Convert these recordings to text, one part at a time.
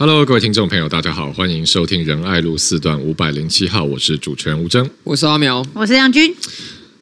Hello，各位听众朋友，大家好，欢迎收听仁爱路四段五百零七号，我是主持人吴征，我是阿苗，我是杨军。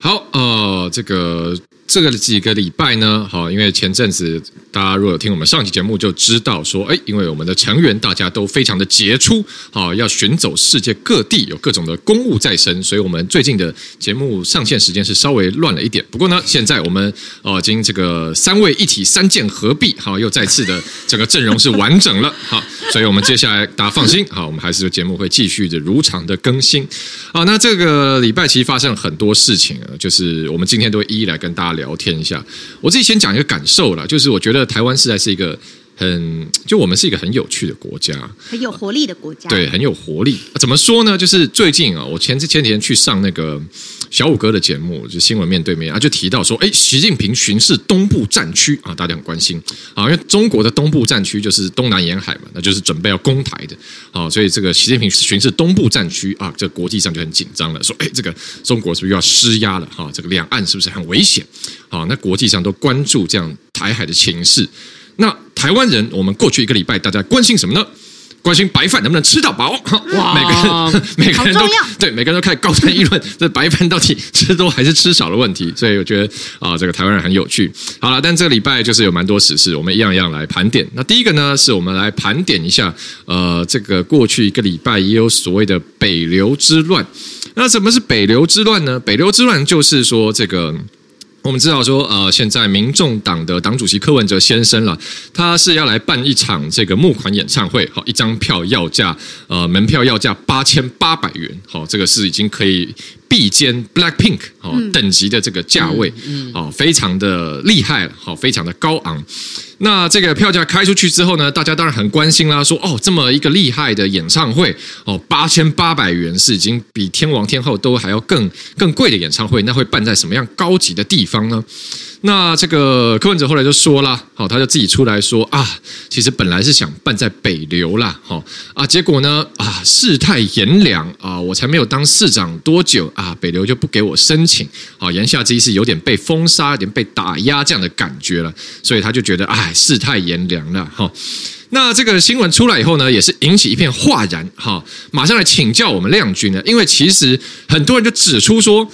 好，呃，这个。这个几个礼拜呢，好，因为前阵子大家如果有听我们上期节目就知道说，哎，因为我们的成员大家都非常的杰出，好，要寻走世界各地，有各种的公务在身，所以我们最近的节目上线时间是稍微乱了一点。不过呢，现在我们哦，经这个三位一体三剑合璧，好，又再次的整个阵容是完整了，好，所以我们接下来大家放心，好，我们还是节目会继续的如常的更新。好，那这个礼拜其实发生了很多事情啊，就是我们今天都会一一来跟大家聊天一下，我自己先讲一个感受啦，就是我觉得台湾实在是一个很，就我们是一个很有趣的国家，很有活力的国家，对，很有活力。怎么说呢？就是最近啊，我前前几天去上那个。小五哥的节目就新闻面对面啊，就提到说，哎，习近平巡视东部战区啊，大家很关心啊，因为中国的东部战区就是东南沿海嘛，那就是准备要攻台的啊，所以这个习近平巡视东部战区啊，这国际上就很紧张了，说，哎，这个中国是不是要施压了？哈，这个两岸是不是很危险？啊，那国际上都关注这样台海的情势。那台湾人，我们过去一个礼拜大家关心什么呢？关心白饭能不能吃到饱？哇，每个人 每个人都对每个人都开始高谈议论，这白饭到底吃多还是吃少的问题。所以我觉得啊，这个台湾人很有趣。好了，但这个礼拜就是有蛮多时事，我们一样一样来盘点。那第一个呢，是我们来盘点一下，呃，这个过去一个礼拜也有所谓的北流之乱。那什么是北流之乱呢？北流之乱就是说这个。我们知道说，呃，现在民众党的党主席柯文哲先生了，他是要来办一场这个募款演唱会，好，一张票要价，呃，门票要价八千八百元，好，这个是已经可以。比肩 Blackpink 哦等级的这个价位，哦非常的厉害了，好非常的高昂。那这个票价开出去之后呢，大家当然很关心啦，说哦这么一个厉害的演唱会哦八千八百元是已经比天王天后都还要更更贵的演唱会，那会办在什么样高级的地方呢？那这个柯文哲后来就说了，好，他就自己出来说啊，其实本来是想办在北流啦，好啊，结果呢啊，世态炎凉啊，我才没有当市长多久啊，北流就不给我申请，好，言下之意是有点被封杀，有点被打压这样的感觉了，所以他就觉得哎，世态炎凉了，哈。那这个新闻出来以后呢，也是引起一片哗然，哈，马上来请教我们亮君呢，因为其实很多人就指出说，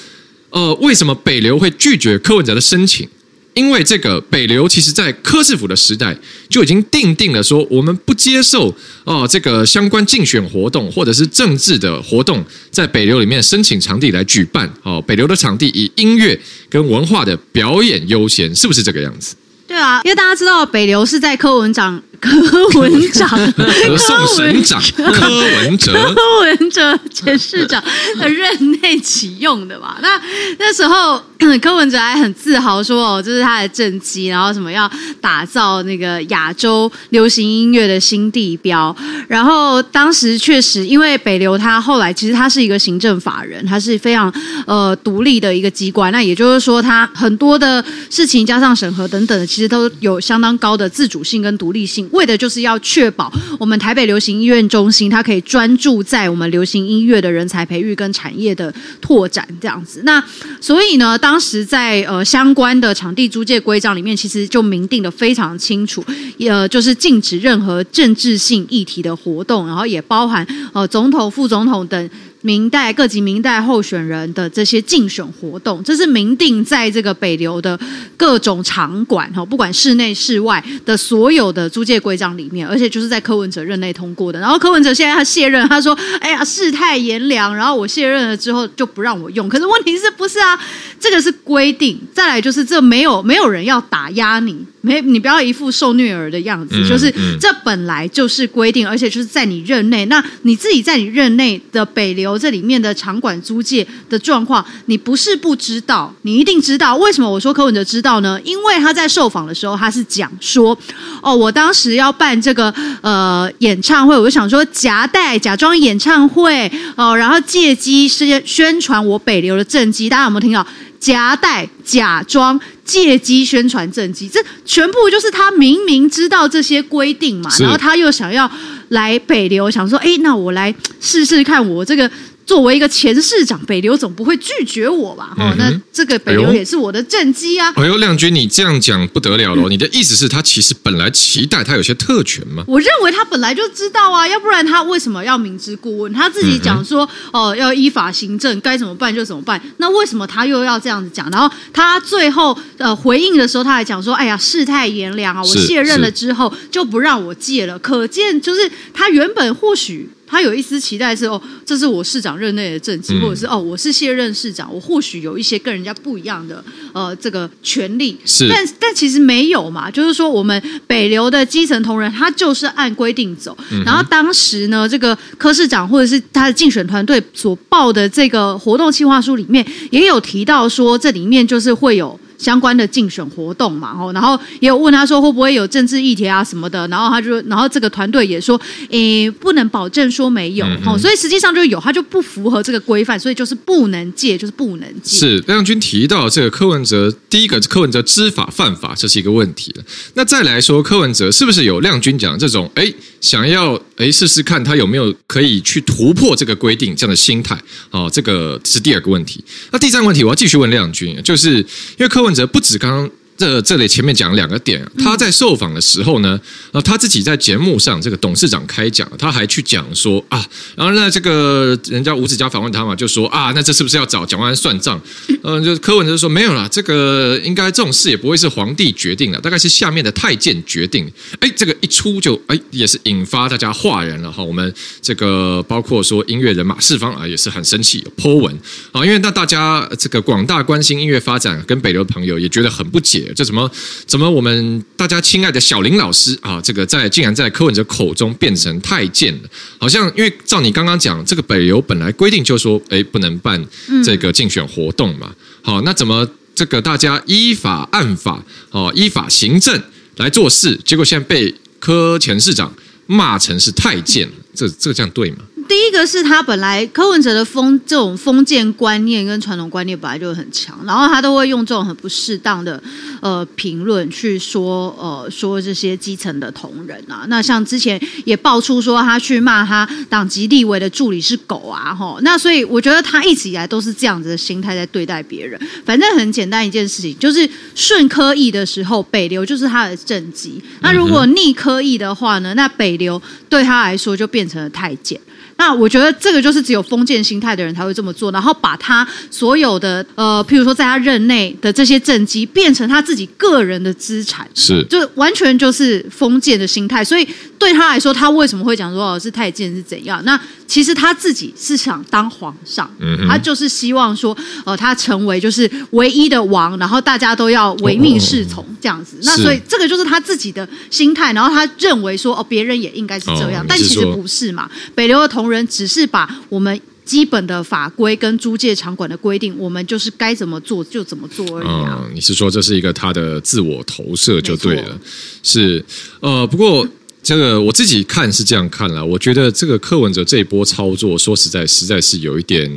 呃，为什么北流会拒绝柯文哲的申请？因为这个北流，其实在柯氏府的时代就已经定定了说，我们不接受哦这个相关竞选活动或者是政治的活动，在北流里面申请场地来举办哦。北流的场地以音乐跟文化的表演优先，是不是这个样子？对啊，因为大家知道北流是在柯文长。柯文长，柯文长，柯文哲，柯文哲前市长的任内启用的嘛？那那时候柯文哲还很自豪说：“哦，这是他的政绩，然后什么要打造那个亚洲流行音乐的新地标。”然后当时确实，因为北流他后来其实他是一个行政法人，他是非常呃独立的一个机关。那也就是说，他很多的事情加上审核等等的，其实都有相当高的自主性跟独立性。为的就是要确保我们台北流行音乐中心，它可以专注在我们流行音乐的人才培育跟产业的拓展这样子。那所以呢，当时在呃相关的场地租借规章里面，其实就明定的非常清楚，呃，就是禁止任何政治性议题的活动，然后也包含呃总统、副总统等。明代各级明代候选人的这些竞选活动，这是明定在这个北流的各种场馆哈，不管室内室外的所有的租借规章里面，而且就是在柯文哲任内通过的。然后柯文哲现在他卸任，他说：“哎呀，世态炎凉。”然后我卸任了之后就不让我用。可是问题是不是啊？这个是规定。再来就是这没有没有人要打压你。没，你不要一副受虐儿的样子，就是这本来就是规定，而且就是在你任内。那你自己在你任内的北流这里面的场馆租借的状况，你不是不知道，你一定知道。为什么我说柯文哲知道呢？因为他在受访的时候，他是讲说，哦，我当时要办这个呃演唱会，我就想说夹带假装演唱会哦，然后借机是宣传我北流的政绩。大家有没有听到？夹带假装借机宣传政绩，这全部就是他明明知道这些规定嘛，然后他又想要来北流，想说，哎，那我来试试看，我这个作为一个前市长，北流总不会拒绝我吧？哦，那这个北流也是我的政绩啊。哎呦，亮君，你这样讲不得了了！你的意思是，他其实本来期待他有些特权吗？我认为他本来就知道啊，要不然他为什么要明知故问？他自己讲说，哦，要依法行政，该怎么办就怎么办。那为什么他又要这样子讲？然后他最后呃回应的时候，他还讲说，哎呀，世态炎凉啊，我卸任了之后就不让我借了。可见就是他原本或许。他有一丝期待是哦，这是我市长任内的政绩，或者是哦，我是卸任市长，我或许有一些跟人家不一样的呃这个权利，是，但但其实没有嘛，就是说我们北流的基层同仁，他就是按规定走，嗯、然后当时呢，这个柯市长或者是他的竞选团队所报的这个活动计划书里面，也有提到说，这里面就是会有。相关的竞选活动嘛，然后也有问他说会不会有政治议题啊什么的，然后他就，然后这个团队也说，诶，不能保证说没有，哦，所以实际上就有，他就不符合这个规范，所以就是不能借，就是不能借。是亮君提到这个柯文哲，第一个柯文哲知法犯法，这是一个问题了。那再来说柯文哲是不是有亮君讲这种，诶，想要诶试试看他有没有可以去突破这个规定这样的心态？哦，这个是第二个问题。那第三个问题，我要继续问亮君，就是因为柯文。哲不止刚刚。这这里前面讲了两个点，他在受访的时候呢，然后他自己在节目上这个董事长开讲，他还去讲说啊，然后呢这个人家吴子嘉访问他嘛，就说啊，那这是不是要找蒋万安算账？嗯，就柯文哲说没有啦，这个应该这种事也不会是皇帝决定的，大概是下面的太监决定。哎，这个一出就哎也是引发大家哗然了哈。我们这个包括说音乐人马世芳啊也是很生气，po 文啊，因为那大家这个广大关心音乐发展跟北流的朋友也觉得很不解。这怎么怎么我们大家亲爱的小林老师啊，这个在竟然在柯文哲口中变成太监了，好像因为照你刚刚讲，这个北邮本来规定就说，哎，不能办这个竞选活动嘛，好，那怎么这个大家依法按法哦，依法行政来做事，结果现在被柯前市长骂成是太监，这这这样对吗？第一个是他本来柯文哲的封这种封建观念跟传统观念本来就很强，然后他都会用这种很不适当的呃评论去说呃说这些基层的同仁啊，那像之前也爆出说他去骂他党籍立委的助理是狗啊吼，那所以我觉得他一直以来都是这样子的心态在对待别人，反正很简单一件事情，就是顺科意的时候北流就是他的政绩，那如果逆科意的话呢，那北流对他来说就变变成了太监。那我觉得这个就是只有封建心态的人才会这么做，然后把他所有的呃，譬如说在他任内的这些政绩变成他自己个人的资产，是，就完全就是封建的心态。所以对他来说，他为什么会讲说哦是太监是怎样？那其实他自己是想当皇上，嗯他就是希望说呃他成为就是唯一的王，然后大家都要唯命是从这样子。那所以这个就是他自己的心态，然后他认为说哦别人也应该是这样，但其实不是嘛。北流的同人只是把我们基本的法规跟租借场馆的规定，我们就是该怎么做就怎么做而已啊。嗯，你是说这是一个他的自我投射就对了？是呃，不过这个我自己看是这样看了，我觉得这个柯文哲这一波操作，说实在，实在是有一点，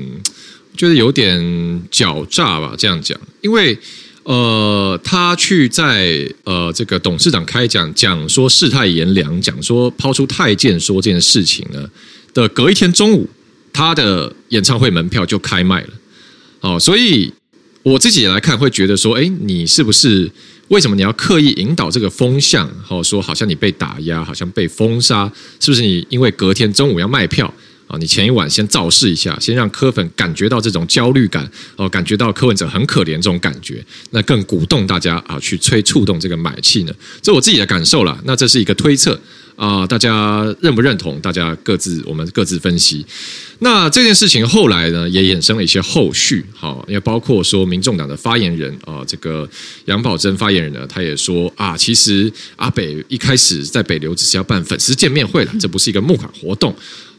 觉得有点狡诈吧。这样讲，因为呃，他去在呃这个董事长开讲讲说世态炎凉，讲说抛出太监说这件事情呢。的隔一天中午，他的演唱会门票就开卖了，哦，所以我自己来看，会觉得说，哎，你是不是为什么你要刻意引导这个风向？哦，说好像你被打压，好像被封杀，是不是你因为隔天中午要卖票啊？你前一晚先造势一下，先让柯粉感觉到这种焦虑感，哦，感觉到柯文哲很可怜这种感觉，那更鼓动大家啊去催触动这个买气呢？这我自己的感受了，那这是一个推测。啊、大家认不认同？大家各自我们各自分析。那这件事情后来呢，也衍生了一些后续。好，因为包括说，民众党的发言人啊、这个杨宝珍发言人呢，他也说啊，其实阿北一开始在北流只是要办粉丝见面会了，这不是一个募款活动。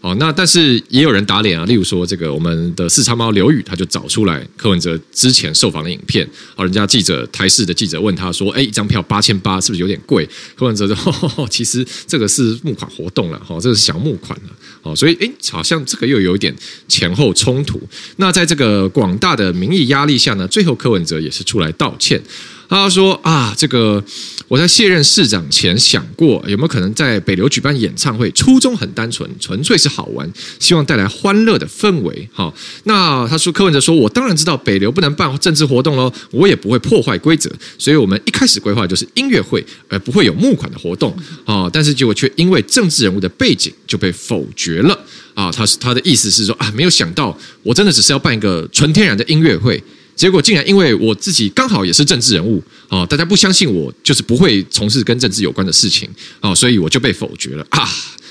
哦，那但是也有人打脸啊，例如说这个我们的四叉猫刘宇，他就找出来柯文哲之前受访的影片，哦，人家记者台视的记者问他说，哎，一张票八千八是不是有点贵？柯文哲说，其实这个是募款活动了，哈，这个是小募款了，哦，所以哎，好像这个又有一点前后冲突。那在这个广大的民意压力下呢，最后柯文哲也是出来道歉。他说啊，这个我在卸任市长前想过，有没有可能在北流举办演唱会？初衷很单纯，纯粹是好玩，希望带来欢乐的氛围。哈，那他说柯文哲说，我当然知道北流不能办政治活动喽，我也不会破坏规则，所以我们一开始规划就是音乐会，而不会有募款的活动。啊，但是结果却因为政治人物的背景就被否决了。啊，他是他的意思是说啊，没有想到我真的只是要办一个纯天然的音乐会。结果竟然因为我自己刚好也是政治人物啊，大家不相信我就是不会从事跟政治有关的事情啊，所以我就被否决了啊。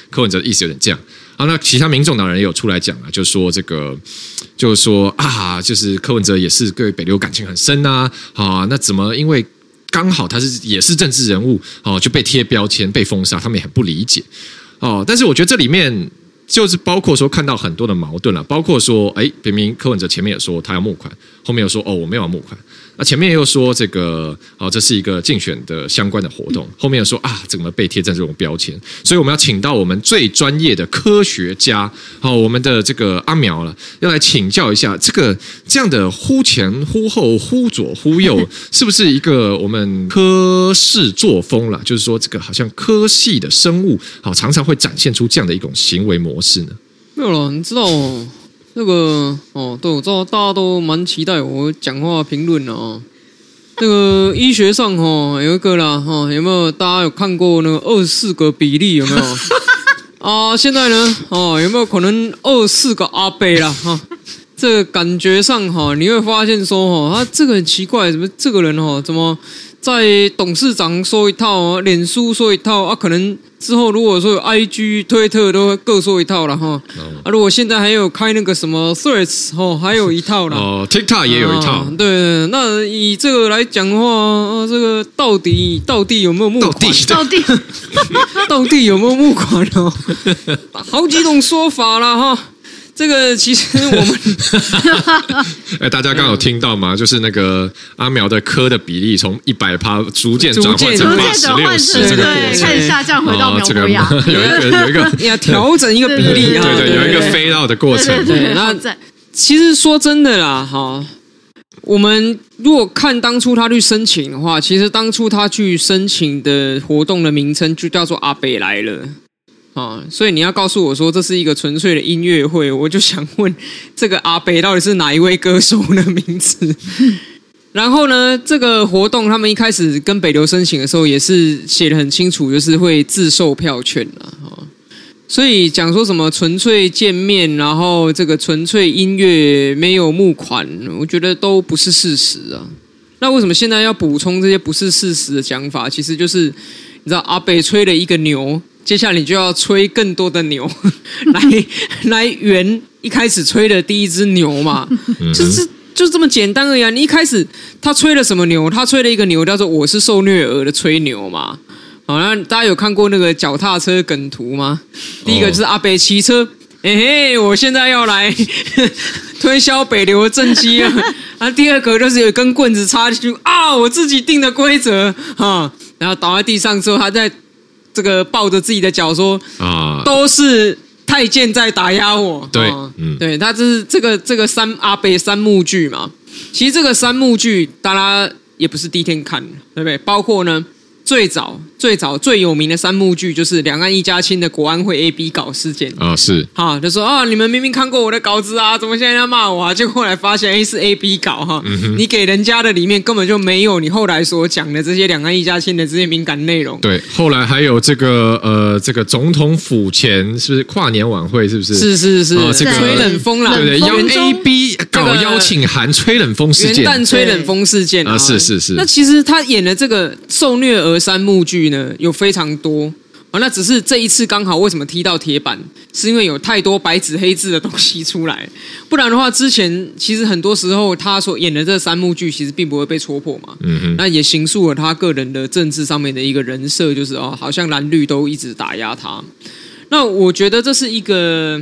柯文哲的意思有点这样啊，那其他民众党人也有出来讲啊，就说这个就是说啊，就是柯文哲也是对北流感情很深呐啊，那怎么因为刚好他是也是政治人物哦，就被贴标签被封杀，他们也很不理解哦。但是我觉得这里面。就是包括说看到很多的矛盾了，包括说，哎，明明柯文哲前面也说他要募款，后面又说哦我没有募款。那前面又说这个，哦，这是一个竞选的相关的活动。后面又说啊，怎么被贴上这种标签？所以我们要请到我们最专业的科学家，好，我们的这个阿苗了，要来请教一下，这个这样的忽前忽后、忽左忽右，是不是一个我们科室作风了？就是说，这个好像科系的生物，好，常常会展现出这样的一种行为模式呢？没有了，你知道哦。那个哦，对，我知道大家都蛮期待我讲话评论的哦。那个医学上哈有一个啦哈，有没有大家有看过那个二十四个比例有没有？啊，现在呢哦，有没有可能二十四个阿贝啦哈？这个感觉上哈，你会发现说哈，他这个很奇怪，怎么这个人哈怎么？在董事长说一套，脸书说一套啊，可能之后如果说有 IG、推特都各说一套了哈。啊，如果现在还有开那个什么 Threads 哦，还有一套了。哦，TikTok 也有一套。啊、对，那以这个来讲的话，啊，这个到底到底有没有募款？到底 到底有没有募款哦？好几种说法了哈。这个其实我们，哎，大家刚有听到吗？就是那个阿苗的科的比例从一百趴逐渐转换成八十六十，这个过程开始下降回到苗博雅，有一个有一个 要调整一个比例啊，对对，有一个飞到的过程。对，那其实说真的啦，哈，我们如果看当初他去申请的话，其实当初他去申请的活动的名称就叫做阿北来了。啊，所以你要告诉我说这是一个纯粹的音乐会，我就想问这个阿北到底是哪一位歌手的名字？然后呢，这个活动他们一开始跟北流申请的时候也是写的很清楚，就是会自售票券啊。所以讲说什么纯粹见面，然后这个纯粹音乐没有募款，我觉得都不是事实啊。那为什么现在要补充这些不是事实的讲法？其实就是你知道阿北吹了一个牛。接下来你就要吹更多的牛，来 来圆一开始吹的第一只牛嘛，就是就这么简单而已啊！你一开始他吹了什么牛？他吹了一个牛叫做“我是受虐儿”的吹牛嘛。好，那大家有看过那个脚踏车梗图吗？第一个就是阿北骑车，哎嘿，我现在要来 推销北流正机啊！啊，第二个就是有一根棍子插进去啊，我自己定的规则啊，然后倒在地上之后，他在。这个抱着自己的脚说啊，都是太监在打压我。对，啊、嗯，对，他这是这个这个三阿北三幕剧嘛。其实这个三幕剧，大家也不是第一天看，对不对？包括呢。最早最早最有名的三幕剧就是两岸一家亲的国安会 A B 稿事件啊，是好就说啊，你们明明看过我的稿子啊，怎么现在要骂我啊？结果后来发现 A 是 A B 稿哈，你给人家的里面根本就没有你后来所讲的这些两岸一家亲的这些敏感内容。对，后来还有这个呃，这个总统府前是不是跨年晚会？是不是？是是是，这个吹冷风啦，对对，邀 A B 搞邀请函吹冷风事件，元旦吹冷风事件啊，是是是。那其实他演的这个受虐儿。三幕剧呢有非常多啊，那只是这一次刚好为什么踢到铁板，是因为有太多白纸黑字的东西出来，不然的话，之前其实很多时候他所演的这三幕剧其实并不会被戳破嘛。嗯哼，那也形塑了他个人的政治上面的一个人设，就是哦，好像蓝绿都一直打压他。那我觉得这是一个，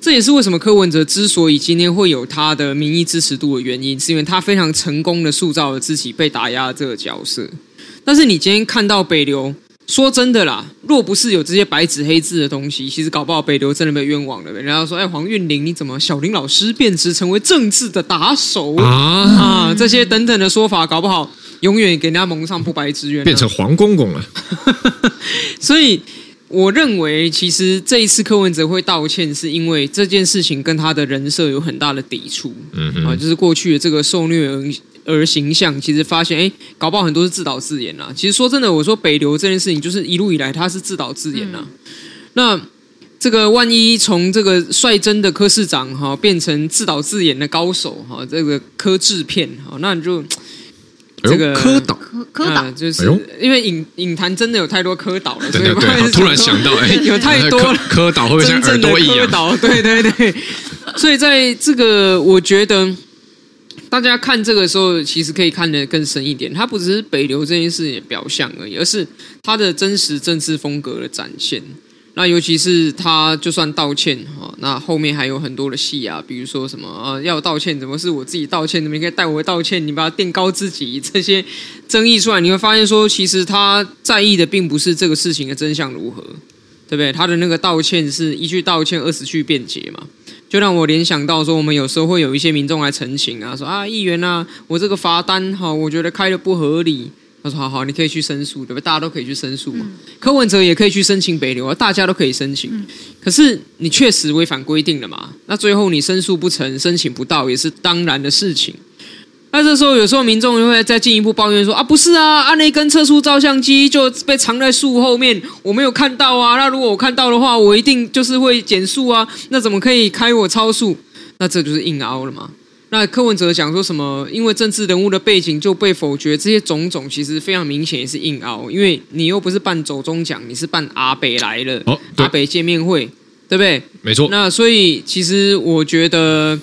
这也是为什么柯文哲之所以今天会有他的民意支持度的原因，是因为他非常成功的塑造了自己被打压的这个角色。但是你今天看到北流，说真的啦，若不是有这些白纸黑字的东西，其实搞不好北流真的被冤枉了。人家说，哎，黄韵玲，你怎么小林老师变质成为政治的打手啊？啊，这些等等的说法，搞不好永远给人家蒙上不白之冤、啊，变成黄公公了。所以我认为，其实这一次柯文哲会道歉，是因为这件事情跟他的人设有很大的抵触。嗯哼啊，就是过去的这个受虐儿儿形象，其实发现，哎，搞不好很多是自导自演啊。其实说真的，我说北流这件事情，就是一路以来他是自导自演啊。嗯、那。这个万一从这个率真的柯市长哈变成自导自演的高手哈，这个柯制片哈，那你就这个科导柯柯导，就是因为影影坛真的有太多科导了，对对对，突然想到哎，有太多科导会不会像耳朵一样？柯导，对对对，所以在这个我觉得大家看这个时候，其实可以看得更深一点，它不只是北流这件事情的表象而已，而是它的真实政治风格的展现。那尤其是他就算道歉哈，那后面还有很多的戏啊，比如说什么啊要道歉，怎么是我自己道歉？你们应该代我道歉，你把它垫高自己，这些争议出来，你会发现说，其实他在意的并不是这个事情的真相如何，对不对？他的那个道歉是一句道歉，二十句辩解嘛，就让我联想到说，我们有时候会有一些民众来澄清啊，说啊议员啊，我这个罚单哈，我觉得开的不合理。他说：“好好，你可以去申诉，对不对？大家都可以去申诉嘛。嗯、柯文哲也可以去申请北流啊，大家都可以申请。嗯、可是你确实违反规定了嘛？那最后你申诉不成，申请不到也是当然的事情。那这时候有时候民众就会再进一步抱怨说：啊，不是啊，啊那根测速照相机就被藏在树后面，我没有看到啊。那如果我看到的话，我一定就是会减速啊。那怎么可以开我超速？那这就是硬凹了嘛。”那柯文哲讲说什么？因为政治人物的背景就被否决，这些种种其实非常明显也是硬凹，因为你又不是办走中奖，你是办阿北来了，哦、阿北见面会，对不对？没错。那所以其实我觉得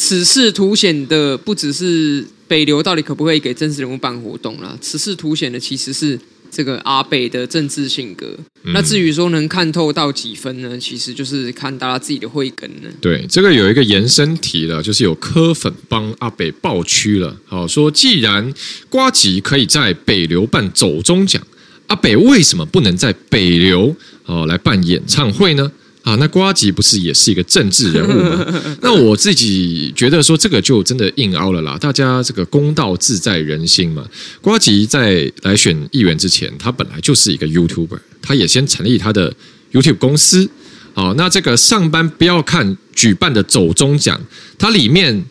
此事凸显的不只是北流到底可不可以给政治人物办活动了，此事凸显的其实是。这个阿北的政治性格，嗯、那至于说能看透到几分呢？其实就是看大家自己的慧根呢。对，这个有一个延伸题了，就是有柯粉帮阿北爆区了。好，说既然瓜吉可以在北流办走中奖，阿北为什么不能在北流哦来办演唱会呢？啊，那瓜吉不是也是一个政治人物吗？那我自己觉得说这个就真的硬凹了啦。大家这个公道自在人心嘛。瓜吉在来选议员之前，他本来就是一个 YouTuber，他也先成立他的 YouTube 公司。好，那这个上班不要看举办的走中奖，它里面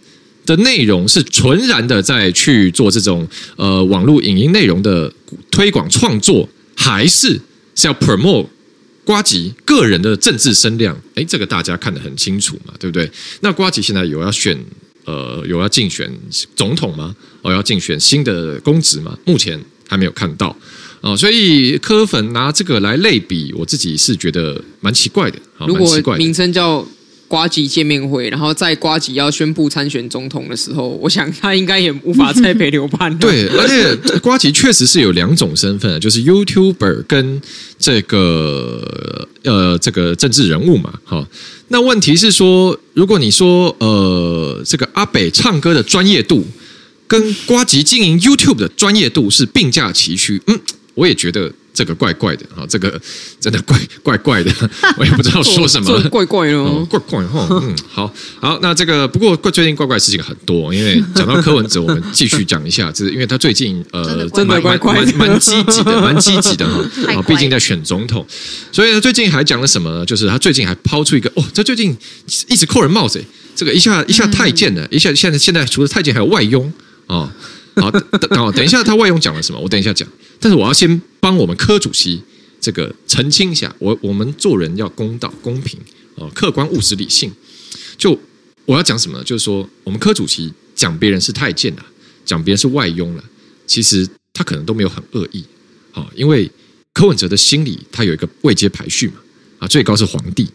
的内容是纯然的在去做这种呃网络影音内容的推广创作，还是是要 promote？瓜吉个人的政治声量，哎，这个大家看得很清楚嘛，对不对？那瓜吉现在有要选，呃，有要竞选总统吗？哦，要竞选新的公职吗？目前还没有看到哦，所以柯粉拿这个来类比，我自己是觉得蛮奇怪的。如果名称叫。瓜吉见面会，然后在瓜吉要宣布参选总统的时候，我想他应该也无法在北流办。对，而且瓜吉确实是有两种身份，就是 YouTuber 跟这个呃这个政治人物嘛。好，那问题是说，如果你说呃这个阿北唱歌的专业度跟瓜吉经营 YouTube 的专业度是并驾齐驱，嗯，我也觉得。这个怪怪的哈，这个真的怪怪怪的，我也不知道说什么，怪怪哦，怪怪哈，嗯，好好，那这个不过最近怪怪的事情很多，因为讲到柯文哲，我们继续讲一下，就是因为他最近呃，真的怪怪蛮蛮积极的，蛮积极的哈，毕竟在选总统，所以呢，最近还讲了什么呢？就是他最近还抛出一个哦，他最近一直扣人帽子，这个一下一下太监了，一下现在现在除了太监还有外佣啊。好，等等一下，他外佣讲了什么？我等一下讲。但是我要先帮我们柯主席这个澄清一下，我我们做人要公道、公平哦，客观、务实、理性。就我要讲什么呢？就是说，我们柯主席讲别人是太监了，讲别人是外佣了，其实他可能都没有很恶意。好，因为柯文哲的心里他有一个位阶排序嘛，啊，最高是皇帝，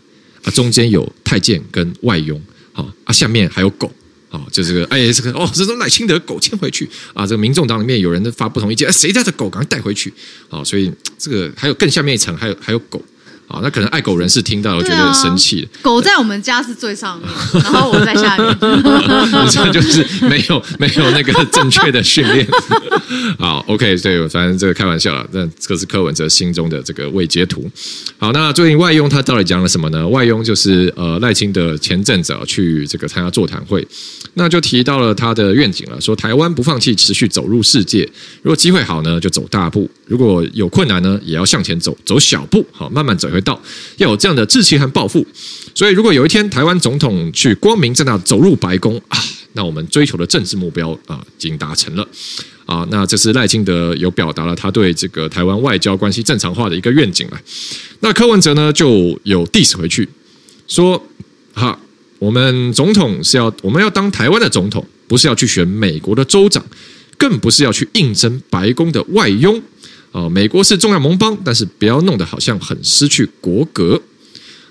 啊，中间有太监跟外佣，好啊，下面还有狗。哦，就这个，哎，这个哦，这种赖清德狗牵回去啊！这个民众党里面有人发不同意见，哎，谁家的狗赶快带回去？啊，所以这个还有更下面一层，还有还有狗啊，那可能爱狗人士听到了觉得很生气。狗在我们家是最上面，然后我在下面。这就是没有没有那个正确的训练。好，OK，对，反正这个开玩笑了。但这是柯文哲心中的这个未截图。好，那最近外佣他到底讲了什么呢？外佣就是呃赖清德前阵子去这个参加座谈会，那就提到了他的愿景了，说台湾不放弃，持续走入世界。如果机会好呢，就走大步；如果有困难呢，也要向前走，走小步，好，慢慢走。回到要有这样的志气和抱负，所以如果有一天台湾总统去光明正大走入白宫啊，那我们追求的政治目标啊，已经达成了啊。那这是赖清德有表达了他对这个台湾外交关系正常化的一个愿景了。那柯文哲呢就有 diss 回去说：哈，我们总统是要我们要当台湾的总统，不是要去选美国的州长，更不是要去应征白宫的外佣。哦，美国是重要盟邦，但是不要弄得好像很失去国格。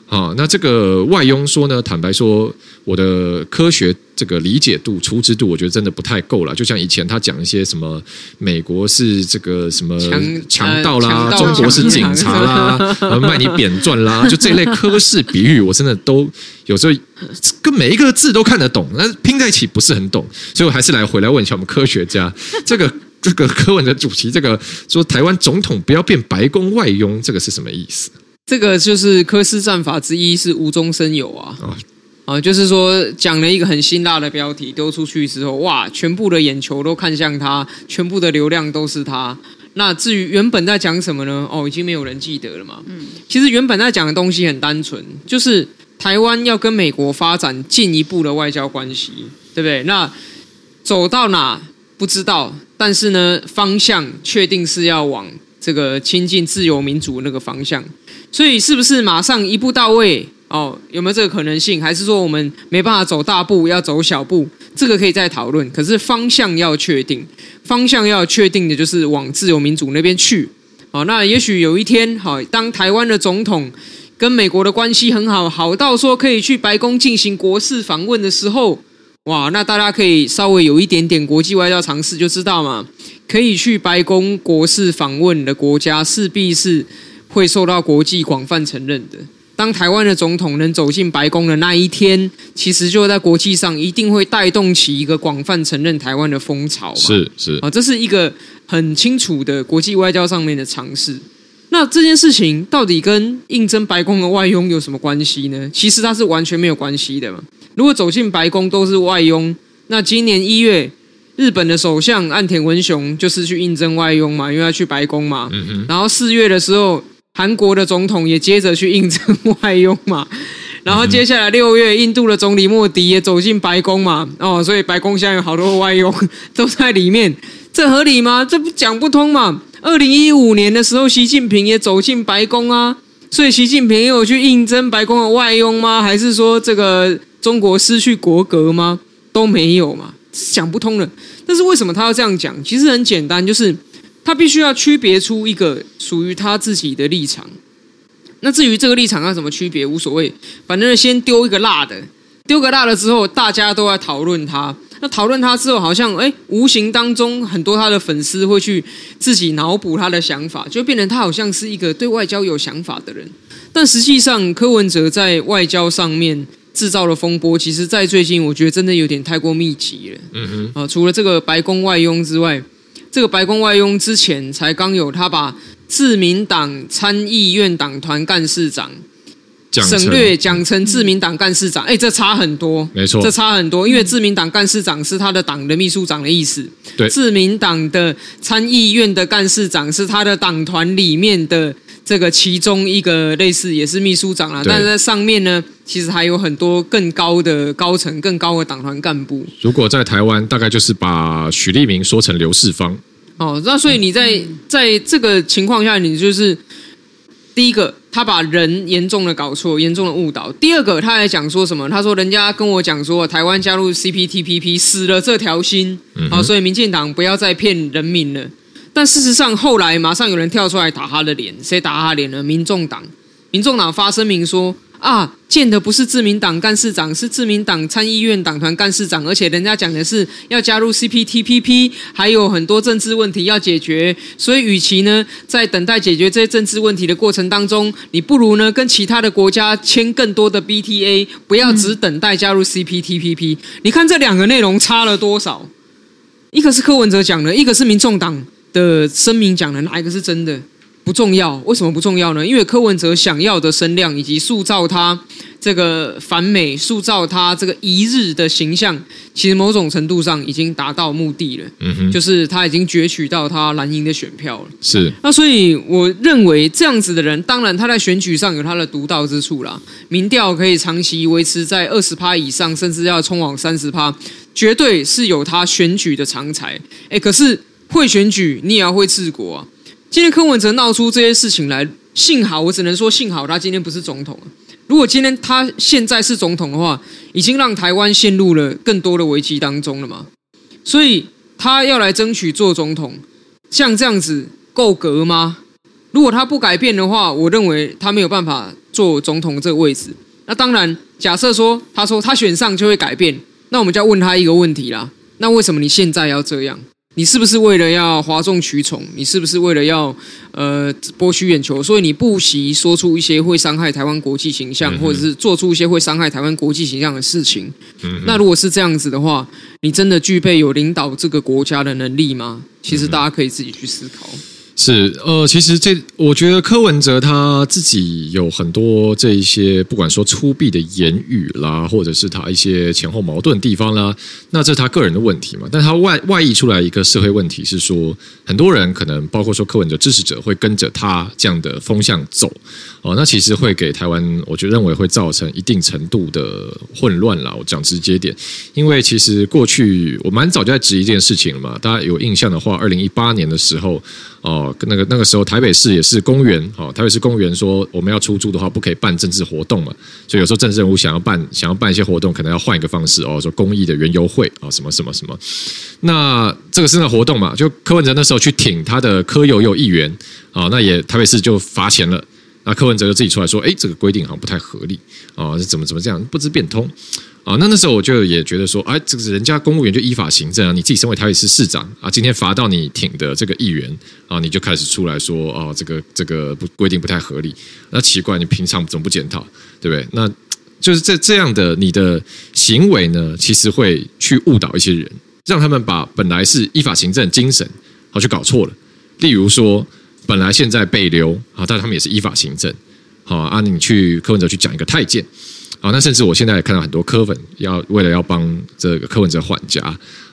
好，那这个外佣说呢？坦白说，我的科学这个理解度、出知度，我觉得真的不太够了。就像以前他讲一些什么，美国是这个什么强盗啦，呃、中国是警察啦，呃，卖你扁钻啦，就这一类科式比喻，我真的都有时候跟每一个字都看得懂，但拼在一起不是很懂，所以我还是来回来问一下我们科学家这个。这个柯文哲主席，这个说台湾总统不要变白宫外佣，这个是什么意思？这个就是科斯战法之一，是无中生有啊！啊、哦，就是说讲了一个很辛辣的标题丢出去之后，哇，全部的眼球都看向他，全部的流量都是他。那至于原本在讲什么呢？哦，已经没有人记得了嘛。嗯，其实原本在讲的东西很单纯，就是台湾要跟美国发展进一步的外交关系，对不对？那走到哪不知道。但是呢，方向确定是要往这个亲近自由民主那个方向，所以是不是马上一步到位？哦，有没有这个可能性？还是说我们没办法走大步，要走小步？这个可以再讨论。可是方向要确定，方向要确定的就是往自由民主那边去。好，那也许有一天，好，当台湾的总统跟美国的关系很好，好到说可以去白宫进行国事访问的时候。哇，那大家可以稍微有一点点国际外交常识就知道嘛，可以去白宫国事访问的国家，势必是会受到国际广泛承认的。当台湾的总统能走进白宫的那一天，其实就在国际上一定会带动起一个广泛承认台湾的风潮嘛。是是啊，这是一个很清楚的国际外交上面的尝试。那这件事情到底跟应征白宫的外佣有什么关系呢？其实它是完全没有关系的嘛。如果走进白宫都是外佣，那今年一月，日本的首相岸田文雄就是去应征外佣嘛，因为要去白宫嘛。嗯。然后四月的时候，韩国的总统也接着去应征外佣嘛。然后接下来六月，印度的总理莫迪也走进白宫嘛。哦，所以白宫现在有好多外佣 都在里面，这合理吗？这不讲不通嘛。二零一五年的时候，习近平也走进白宫啊，所以习近平有去应征白宫的外佣吗？还是说这个？中国失去国格吗？都没有嘛，讲不通了。但是为什么他要这样讲？其实很简单，就是他必须要区别出一个属于他自己的立场。那至于这个立场要怎么区别，无所谓，反正先丢一个辣的，丢个辣了之后，大家都在讨论他。那讨论他之后，好像哎，无形当中很多他的粉丝会去自己脑补他的想法，就变成他好像是一个对外交有想法的人。但实际上，柯文哲在外交上面。制造了风波，其实，在最近，我觉得真的有点太过密集了。嗯哼，啊，除了这个白宫外佣之外，这个白宫外佣之前才刚有他把自民党参议院党团干事长省略讲成自民党干事长，哎，这差很多，没错，这差很多，因为自民党干事长是他的党的秘书长的意思，对，自民党的参议院的干事长是他的党团里面的。这个其中一个类似也是秘书长啦，但是在上面呢，其实还有很多更高的高层、更高的党团干部。如果在台湾，大概就是把许立明说成刘世芳。哦，那所以你在在这个情况下，你就是第一个，他把人严重的搞错，严重的误导；第二个，他还讲说什么？他说人家跟我讲说，台湾加入 CPTPP 死了这条心，好、哦，所以民进党不要再骗人民了。但事实上，后来马上有人跳出来打他的脸，谁打他脸呢？民众党，民众党发声明说：“啊，见的不是自民党干事长，是自民党参议院党团干事长，而且人家讲的是要加入 CPTPP，还有很多政治问题要解决。所以，与其呢在等待解决这些政治问题的过程当中，你不如呢跟其他的国家签更多的 BTA，不要只等待加入 CPTPP。你看这两个内容差了多少？一个是柯文哲讲的，一个是民众党的声明讲的，哪一个是真的？不重要，为什么不重要呢？因为柯文哲想要的声量，以及塑造他这个反美、塑造他这个一日的形象，其实某种程度上已经达到目的了。嗯哼，就是他已经攫取到他蓝营的选票了。是，那所以我认为这样子的人，当然他在选举上有他的独到之处啦。民调可以长期维持在二十趴以上，甚至要冲往三十趴，绝对是有他选举的长才。哎，可是会选举，你也要会治国啊。今天柯文哲闹出这些事情来，幸好我只能说幸好他今天不是总统。如果今天他现在是总统的话，已经让台湾陷入了更多的危机当中了嘛。所以他要来争取做总统，像这样子够格吗？如果他不改变的话，我认为他没有办法做总统这个位置。那当然，假设说他说他选上就会改变，那我们就要问他一个问题啦：那为什么你现在要这样？你是不是为了要哗众取宠？你是不是为了要呃博取眼球？所以你不惜说出一些会伤害台湾国际形象，或者是做出一些会伤害台湾国际形象的事情？那如果是这样子的话，你真的具备有领导这个国家的能力吗？其实大家可以自己去思考。是，呃，其实这我觉得柯文哲他自己有很多这一些，不管说粗鄙的言语啦，或者是他一些前后矛盾的地方啦，那这是他个人的问题嘛。但他外外溢出来一个社会问题是说，很多人可能包括说柯文哲支持者会跟着他这样的风向走，哦，那其实会给台湾，我觉得认为会造成一定程度的混乱啦。我讲直接点，因为其实过去我蛮早就在质疑一件事情了嘛，大家有印象的话，二零一八年的时候。哦，那个那个时候台北市也是公园，哦，台北市公园说我们要出租的话，不可以办政治活动嘛，所以有时候政治人物想要办想要办一些活动，可能要换一个方式哦，说公益的园游会啊，什么什么什么，那这个是那活动嘛，就柯文哲那时候去挺他的柯友友议员啊，那也台北市就罚钱了，那柯文哲就自己出来说，哎，这个规定好像不太合理啊，怎么怎么这样不知变通。啊，那那时候我就也觉得说，哎，这个人家公务员就依法行政啊，你自己身为台北市市长啊，今天罚到你挺的这个议员啊，你就开始出来说，哦，这个这个不规定不太合理，那奇怪，你平常怎么不检讨，对不对？那就是这这样的你的行为呢，其实会去误导一些人，让他们把本来是依法行政精神，好去搞错了。例如说，本来现在被留啊，但他们也是依法行政，好啊，你去柯文哲去讲一个太监。啊，那甚至我现在也看到很多柯粉要为了要帮这个柯文哲缓颊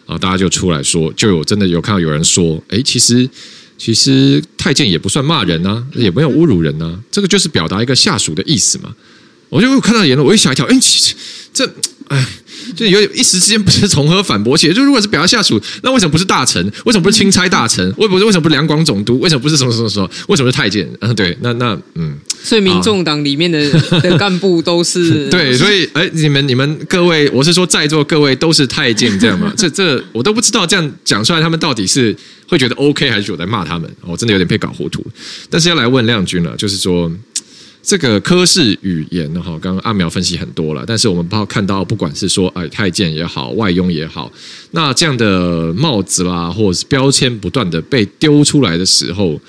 啊，大家就出来说，就有真的有看到有人说，哎，其实其实太监也不算骂人啊，也没有侮辱人啊，这个就是表达一个下属的意思嘛。我就看到言论，我一吓一跳，哎，这，哎。就有一时之间不是从何反驳起来，就如果是表达下属，那为什么不是大臣？为什么不是钦差大臣？为不是为什么不是两广总督？为什么不是什么什么什么？为什么是太监？嗯，对，那那嗯，所以民众党里面的的干部都是 对，所以哎，你们你们各位，我是说在座各位都是太监这样吗？这这我都不知道，这样讲出来，他们到底是会觉得 OK 还是我在骂他们？我真的有点被搞糊涂。但是要来问亮君了，就是说。这个科氏语言哈，刚刚阿苗分析很多了，但是我们包看到，不管是说哎太监也好，外佣也好，那这样的帽子啦，或者是标签不断的被丢出来的时候，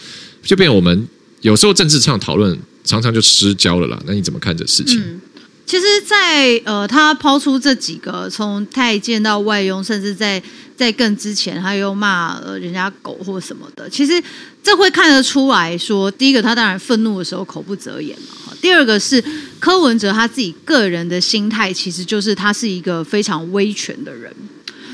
就变我们有时候政治上讨论常常就失焦了啦。那你怎么看这事情？其实在，呃，他抛出这几个从太监到外佣，甚至在。在更之前，他又骂呃人家狗或什么的，其实这会看得出来说，第一个他当然愤怒的时候口不择言嘛。第二个是柯文哲他自己个人的心态，其实就是他是一个非常威权的人，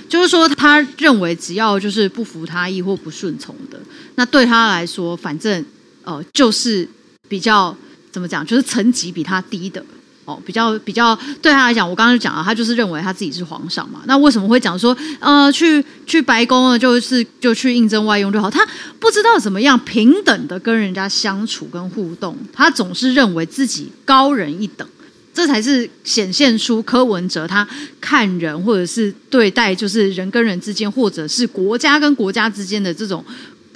就是说他认为只要就是不服他意或不顺从的，那对他来说，反正呃就是比较怎么讲，就是层级比他低的。哦，比较比较对他来讲，我刚刚就讲了，他就是认为他自己是皇上嘛。那为什么会讲说，呃，去去白宫呢？就是就去应征外佣就好。他不知道怎么样平等的跟人家相处跟互动，他总是认为自己高人一等，这才是显现出柯文哲他看人或者是对待，就是人跟人之间，或者是国家跟国家之间的这种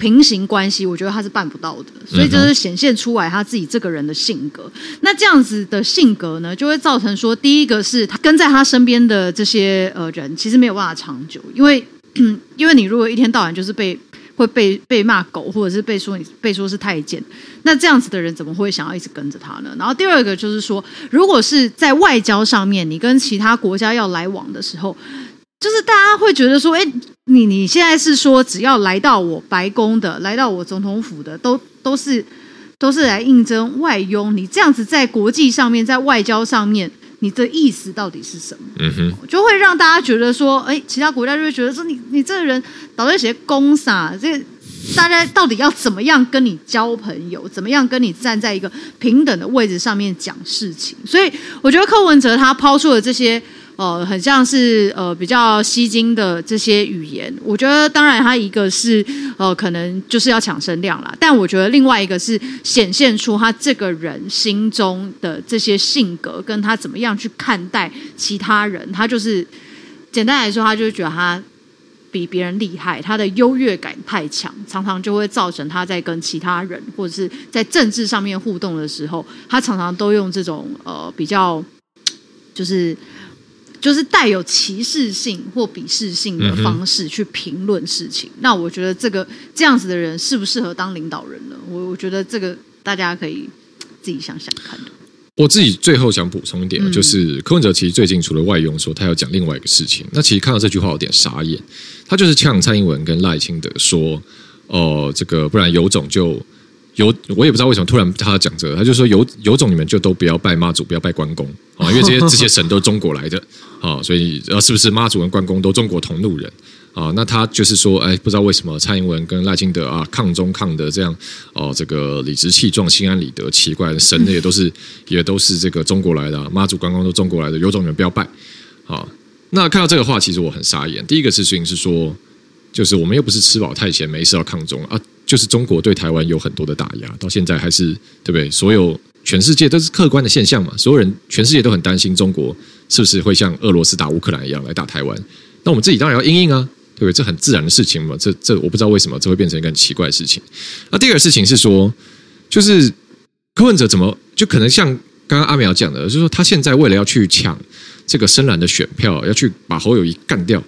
平行关系，我觉得他是办不到的。所以就是显现出来他自己这个人的性格。那这样子的性格呢，就会造成说，第一个是他跟在他身边的这些呃人，其实没有办法长久，因为 因为你如果一天到晚就是被。会被被骂狗，或者是被说你被说是太监，那这样子的人怎么会想要一直跟着他呢？然后第二个就是说，如果是在外交上面，你跟其他国家要来往的时候，就是大家会觉得说，哎，你你现在是说，只要来到我白宫的，来到我总统府的，都都是都是来应征外佣，你这样子在国际上面，在外交上面。你的意思到底是什么？嗯哼，就会让大家觉得说，哎，其他国家就会觉得说你，你你这个人倒在写公傻？这大家到底要怎么样跟你交朋友？怎么样跟你站在一个平等的位置上面讲事情？所以，我觉得柯文哲他抛出的这些。呃，很像是呃比较吸睛的这些语言，我觉得当然他一个是呃可能就是要抢声量啦，但我觉得另外一个是显现出他这个人心中的这些性格，跟他怎么样去看待其他人，他就是简单来说，他就是觉得他比别人厉害，他的优越感太强，常常就会造成他在跟其他人或者是在政治上面互动的时候，他常常都用这种呃比较就是。就是带有歧视性或鄙视性的方式去评论事情，嗯、那我觉得这个这样子的人适不适合当领导人呢？我我觉得这个大家可以自己想想看。我自己最后想补充一点，嗯、就是柯文哲其实最近除了外用说他要讲另外一个事情，那其实看到这句话有点傻眼，他就是呛蔡英文跟赖清德说，哦、呃，这个不然有种就。有我也不知道为什么突然他讲这个，他就说有有种你们就都不要拜妈祖，不要拜关公啊，因为这些这些神都是中国来的啊，所以呃是不是妈祖跟关公都中国同路人啊？那他就是说，哎，不知道为什么蔡英文跟赖清德啊抗中抗的这样哦，这个理直气壮、心安理得，奇怪的神也都是也都是这个中国来的，妈祖、关公都中国来的，有种你们不要拜啊。那看到这个话，其实我很傻眼。第一个事情是说，就是我们又不是吃饱太闲，没事要抗中啊。就是中国对台湾有很多的打压，到现在还是对不对？所有全世界都是客观的现象嘛，所有人全世界都很担心中国是不是会像俄罗斯打乌克兰一样来打台湾。那我们自己当然要应应啊，对不对？这很自然的事情嘛。这这我不知道为什么这会变成一个很奇怪的事情。那第二个事情是说，就是柯文哲怎么就可能像刚刚阿苗讲的，就是说他现在为了要去抢这个深蓝的选票，要去把侯友谊干掉。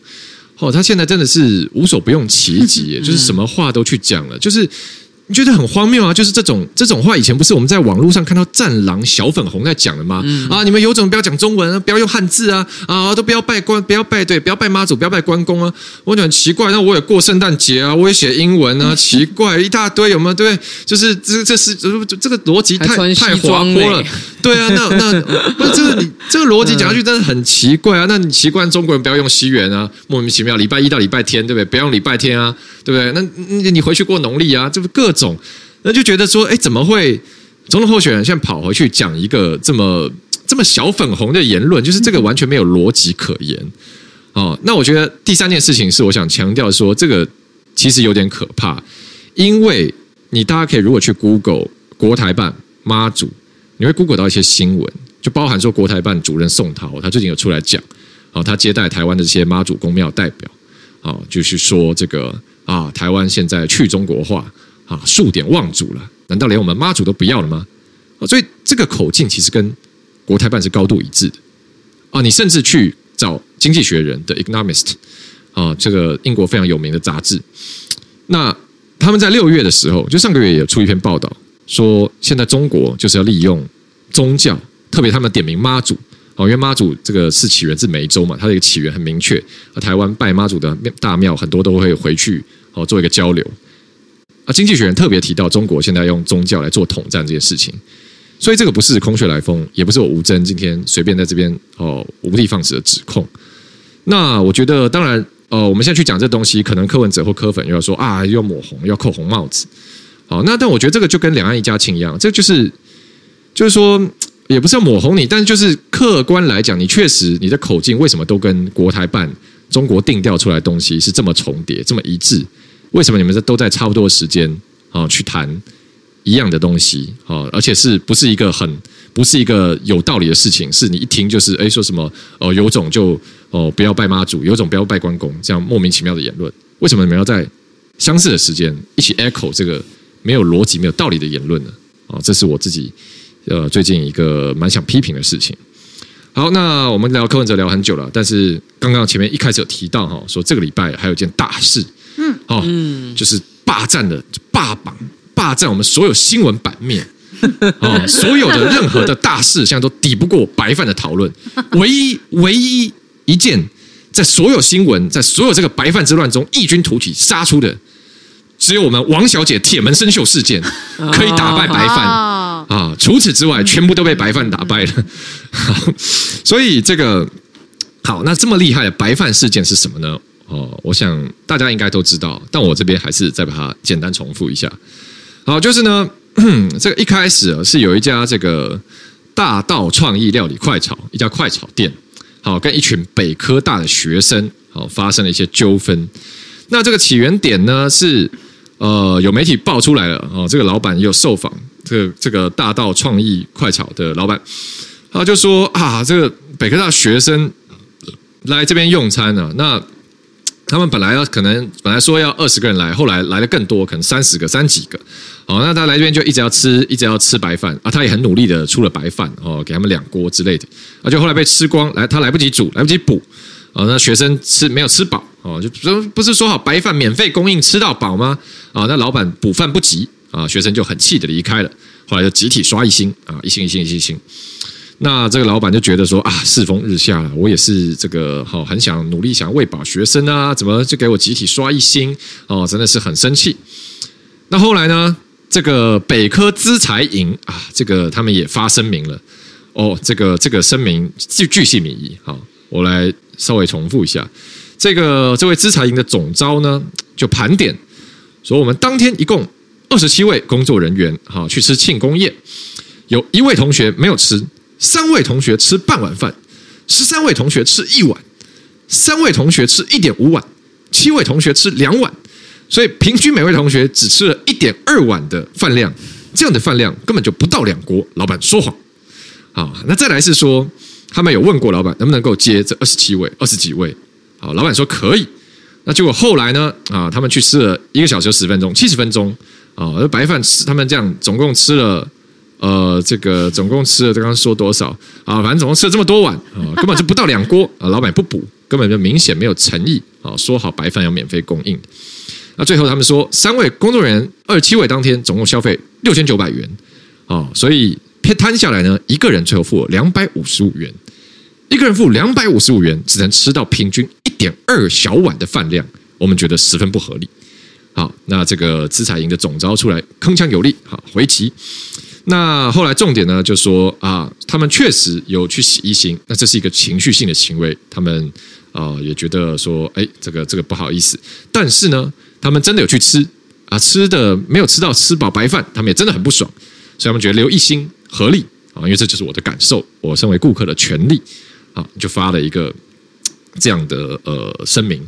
哦，他现在真的是无所不用其极，就是什么话都去讲了，就是。你觉得很荒谬啊！就是这种这种话，以前不是我们在网络上看到战狼小粉红在讲的吗？嗯、啊，你们有种不要讲中文，不要用汉字啊！啊，都不要拜关，不要拜对，不要拜妈祖，不要拜关公啊！我觉得很奇怪，那我也过圣诞节啊，我也写英文啊，奇怪一大堆，有没有？对，就是这这是这这个逻辑太太滑坡了。对啊，那那 不是这个你这个逻辑讲下去真的很奇怪啊！那你习惯中国人不要用西元啊，莫名其妙，礼拜一到礼拜天，对不对？不要用礼拜天啊，对不对？那你回去过农历啊，这不各。种，那就觉得说，哎，怎么会总统候选人现在跑回去讲一个这么这么小粉红的言论？就是这个完全没有逻辑可言哦。那我觉得第三件事情是，我想强调说，这个其实有点可怕，因为你大家可以如果去 Google 国台办妈祖，你会 Google 到一些新闻，就包含说国台办主任宋涛，他最近有出来讲，哦，他接待台湾的这些妈祖宫庙代表，哦，就是说这个啊，台湾现在去中国化。啊，数典忘祖了？难道连我们妈祖都不要了吗？所以这个口径其实跟国台办是高度一致的啊！你甚至去找《经济学人》的《Economist》啊，这个英国非常有名的杂志，那他们在六月的时候，就上个月也出一篇报道，说现在中国就是要利用宗教，特别他们点名妈祖哦，因为妈祖这个是起源自梅州嘛，它的一个起源很明确，而台湾拜妈祖的大庙很多都会回去哦做一个交流。啊，经济学人特别提到中国现在用宗教来做统战这件事情，所以这个不是空穴来风，也不是我吴峥今天随便在这边哦无的放矢的指控。那我觉得，当然，呃，我们现在去讲这东西，可能柯文哲或柯粉又要说啊，又要抹红，要扣红帽子。好，那但我觉得这个就跟两岸一家亲一样，这就是就是说，也不是要抹红你，但是就是客观来讲，你确实你的口径为什么都跟国台办中国定调出来的东西是这么重叠，这么一致？为什么你们这都在差不多的时间啊去谈一样的东西啊？而且是不是一个很不是一个有道理的事情？是你一听就是哎说什么哦有种就哦不要拜妈祖，有种不要拜关公，这样莫名其妙的言论。为什么你们要在相似的时间一起 echo 这个没有逻辑、没有道理的言论呢？啊，这是我自己呃最近一个蛮想批评的事情。好，那我们聊柯文哲聊很久了，但是刚刚前面一开始有提到哈，说这个礼拜还有件大事，嗯，哦，嗯，就是霸占了霸榜，霸占我们所有新闻版面，哦，所有的任何的大事，现在都抵不过白饭的讨论。唯一唯一一件在所有新闻，在所有这个白饭之乱中异军突起杀出的，只有我们王小姐铁门生锈事件可以打败白饭。啊！除此之外，全部都被白饭打败了。好，所以这个好，那这么厉害的白饭事件是什么呢？哦，我想大家应该都知道，但我这边还是再把它简单重复一下。好，就是呢，这个一开始是有一家这个大道创意料理快炒，一家快炒店，好，跟一群北科大的学生好发生了一些纠纷。那这个起源点呢是呃有媒体爆出来了哦，这个老板也有受访。这个这个大道创意快炒的老板，他就说啊，这个北科大学生来这边用餐呢，那他们本来要可能本来说要二十个人来，后来来的更多，可能三十个、三几个。哦，那他来这边就一直要吃，一直要吃白饭啊，他也很努力的出了白饭哦，给他们两锅之类的，啊，就后来被吃光，来他来不及煮，来不及补，啊，那学生吃没有吃饱，哦，就不是说好白饭免费供应吃到饱吗？啊，那老板补饭不急。啊，学生就很气的离开了，后来就集体刷一星啊，一星一星一星一星。那这个老板就觉得说啊，世风日下了，我也是这个好很想努力想喂饱学生啊，怎么就给我集体刷一星？哦，真的是很生气。那后来呢，这个北科资财营啊，这个他们也发声明了。哦，这个这个声明巨巨细靡遗。好，我来稍微重复一下，这个这位资财营的总招呢，就盘点说，我们当天一共。二十七位工作人员，哈去吃庆功宴，有一位同学没有吃，三位同学吃半碗饭，十三位同学吃一碗，三位同学吃一点五碗，七位同学吃两碗，所以平均每位同学只吃了一点二碗的饭量，这样的饭量根本就不到两锅。老板说谎，好，那再来是说，他们有问过老板能不能够接这二十七位、二十几位，好，老板说可以。那结果后来呢？啊，他们去吃了一个小时十分钟，七十分钟。啊，而白饭吃，他们这样总共吃了，呃，这个总共吃了，刚刚说多少啊？反正总共吃了这么多碗啊，根本就不到两锅啊！老板不补，根本就明显没有诚意啊！说好白饭要免费供应，那最后他们说，三位工作人员二七位当天总共消费六千九百元啊，所以摊下来呢，一个人最后付了两百五十五元，一个人付两百五十五元，只能吃到平均一点二小碗的饭量，我们觉得十分不合理。好，那这个资财营的总招出来铿锵有力，好回击。那后来重点呢，就说啊，他们确实有去洗一星，那这是一个情绪性的行为，他们啊也觉得说，哎，这个这个不好意思。但是呢，他们真的有去吃啊，吃的没有吃到吃饱白饭，他们也真的很不爽，所以他们觉得留一星合理啊，因为这就是我的感受，我身为顾客的权利啊，就发了一个这样的呃声明。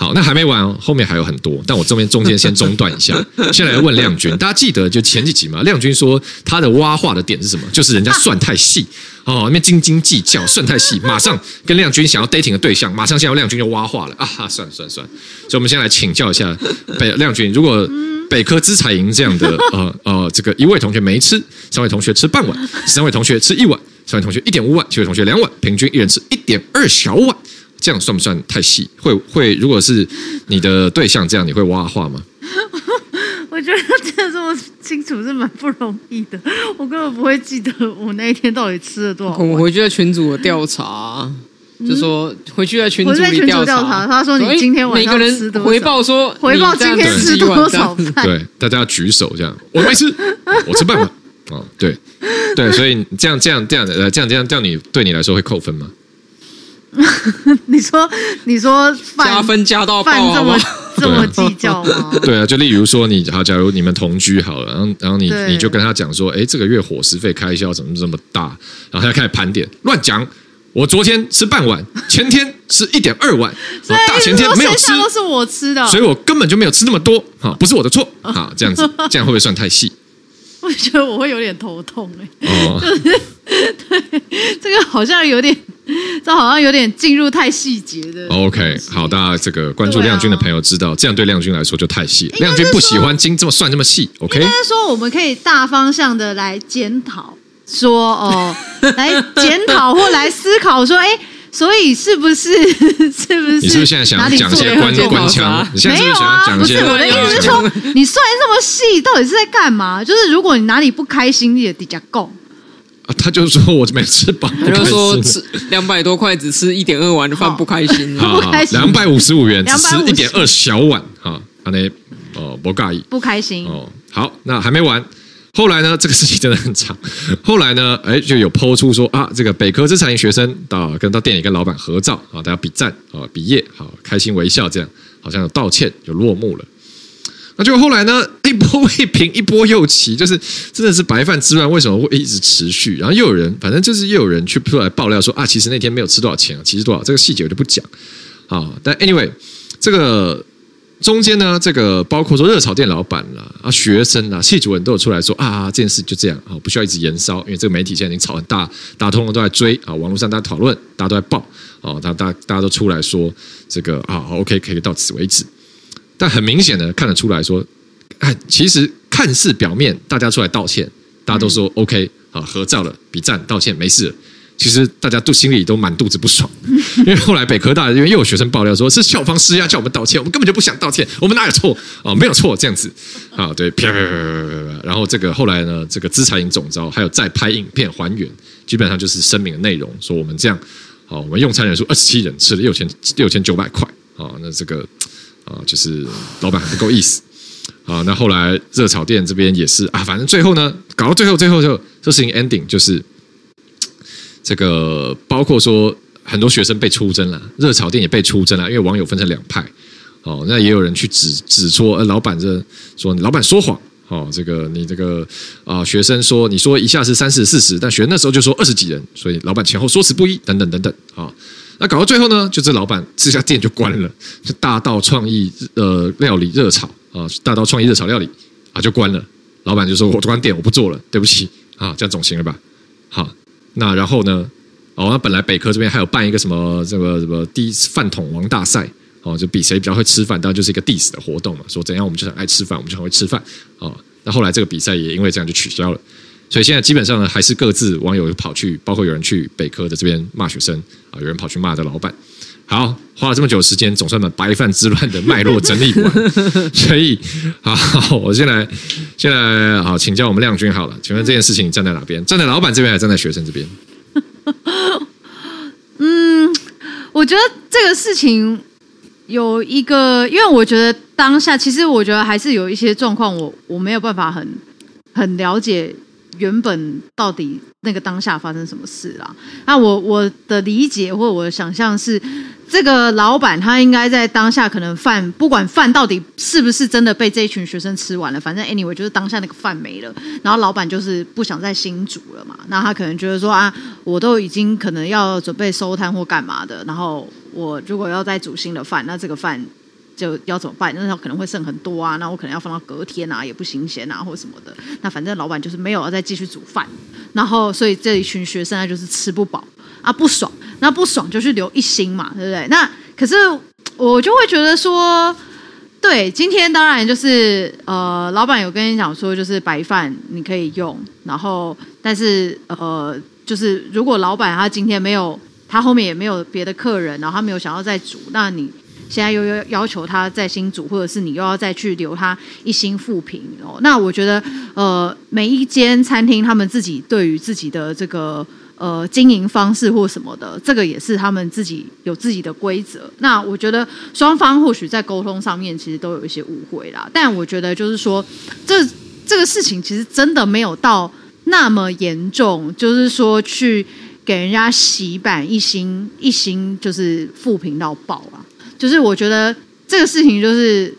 好，那还没完哦，后面还有很多，但我这边中间先中断一下。先来问亮君，大家记得就前几集嘛？亮君说他的挖话的点是什么？就是人家算太细哦，那边斤斤计较，算太细，马上跟亮君想要 dating 的对象，马上现在亮君就挖话了啊！算了算了算了，所以我们先来请教一下北亮君，如果北科资财营这样的呃呃，这个一位同学没吃，三位同学吃半碗，三位同学吃一碗，三位同学一点五碗，七位同学两碗，平均一人吃一点二小碗。这样算不算太细？会会，如果是你的对象这样，你会挖话吗？我觉得真的这么清楚是蛮不容易的。我根本不会记得我那一天到底吃了多少。我回去在群组的调查，嗯、就说回去在群组里调查，查，他说你今天晚上吃多少？回报说回报今天吃多少饭？对，大家要举手这样。我没吃，我吃半碗。哦，对对，所以这样这样这样呃，这样这样这样，你对你来说会扣分吗？你说，你说加分加到爆这么 这么计较吗？对啊，就例如说你好，假如你们同居好了，然后然后你你就跟他讲说，哎，这个月伙食费开销怎么这么大？然后他就开始盘点，乱讲。我昨天吃半碗，前天吃一点二碗，大前天没有吃，都是我吃的，所以我根本就没有吃那么多。哈，不是我的错。哈，这样子，这样会不会算太细？我觉得我会有点头痛哎。哦，就是对，这个好像有点。这好像有点进入太细节的。OK，好，大家这个关注亮君的朋友知道，这样对亮君来说就太细。亮君不喜欢精这么算这么细。OK，应该是说我们可以大方向的来检讨，说哦，来检讨或来思考说，哎。所以是不是 是不是？你是不是现在想要讲一些官官腔？你现在是不是想要讲一些？没有啊，不是我的意思是说，你算这么细，到底是在干嘛？就是如果你哪里不开心，你也得讲够。啊，他就说我没吃饱，他就说吃两百多块只吃一点二碗的饭不开心，不开心。两百五十五元只吃一点二小碗，哈，他那哦不介意，不开心哦。好，那还没完。后来呢，这个事情真的很长。后来呢，哎，就有抛出说啊，这个北科资产型学生到跟到店里跟老板合照啊，大家比赞啊，比耶，好开心微笑，这样好像有道歉就落幕了。那就后来呢，一波未平一波又起，就是真的是白饭之乱，为什么会一直持续？然后又有人，反正就是又有人去出来爆料说啊，其实那天没有吃多少钱啊，其实多少这个细节我就不讲啊。但 anyway，这个。中间呢，这个包括说热炒店老板啦、啊学生啊、系主任都有出来说啊，这件事就这样啊，不需要一直延烧，因为这个媒体现在已经炒很大，大通了都在追啊，网络上大家讨论，大家都在报啊，大大大家都出来说这个啊，OK，可以到此为止。但很明显的看得出来说，哎，其实看似表面大家出来道歉，大家都说 OK 啊，合照了，比赞，道歉，没事了。其实大家都心里都满肚子不爽，因为后来北科大因为又有学生爆料说是校方施压叫我们道歉，我们根本就不想道歉，我们哪有错啊？没有错，这样子啊，对，啪啪啪啪啪，然后这个后来呢，这个资财营总招还有再拍影片还原，基本上就是声明的内容，说我们这样，好，我们用餐人数二十七人，吃了六千六千九百块，啊，那这个啊，就是老板很不够意思啊。那后来热炒店这边也是啊，反正最后呢，搞到最后最后就这事情 ending 就是。这个包括说很多学生被出征了，热炒店也被出征了，因为网友分成两派，哦，那也有人去指指出，呃，老板这说老板说谎，哦，这个你这个啊、学生说你说一下是三十四十，但学生那时候就说二十几人，所以老板前后说辞不一，等等等等，啊、那搞到最后呢，就这老板这家店就关了，就大道创意呃料理热炒啊，大道创意热炒料理啊就关了，老板就说我关店我不做了，对不起啊，这样总行了吧，好。那然后呢？哦，那本来北科这边还有办一个什么这个什么第一饭桶王大赛哦，就比谁比较会吃饭，当然就是一个 diss 的活动嘛。说怎样我们就很爱吃饭，我们就很会吃饭哦。那后来这个比赛也因为这样就取消了，所以现在基本上呢，还是各自网友跑去，包括有人去北科的这边骂学生啊，有人跑去骂这老板。好，花了这么久时间，总算把白饭之乱的脉络整理完。所以，好，我先来，先来，好，请教我们亮君好了。请问这件事情你站在哪边？站在老板这边，还是站在学生这边？嗯，我觉得这个事情有一个，因为我觉得当下，其实我觉得还是有一些状况，我我没有办法很很了解。原本到底那个当下发生什么事啦？那我我的理解或者我的想象是，这个老板他应该在当下可能饭不管饭到底是不是真的被这一群学生吃完了，反正 anyway 就是当下那个饭没了，然后老板就是不想再新煮了嘛。那他可能觉得说啊，我都已经可能要准备收摊或干嘛的，然后我如果要再煮新的饭，那这个饭。就要怎么办？那他可能会剩很多啊，那我可能要放到隔天啊，也不新鲜啊，或者什么的。那反正老板就是没有要再继续煮饭，然后所以这一群学生啊就是吃不饱啊，不爽，那不爽就去留一星嘛，对不对？那可是我就会觉得说，对，今天当然就是呃，老板有跟你讲说，就是白饭你可以用，然后但是呃，就是如果老板他今天没有，他后面也没有别的客人，然后他没有想要再煮，那你。现在又要要求他再新组，或者是你又要再去留他一星负评哦。那我觉得，呃，每一间餐厅他们自己对于自己的这个呃经营方式或什么的，这个也是他们自己有自己的规则。那我觉得双方或许在沟通上面其实都有一些误会啦。但我觉得就是说，这这个事情其实真的没有到那么严重，就是说去给人家洗版一星一星就是负评到爆啊。就是我觉得这个事情就是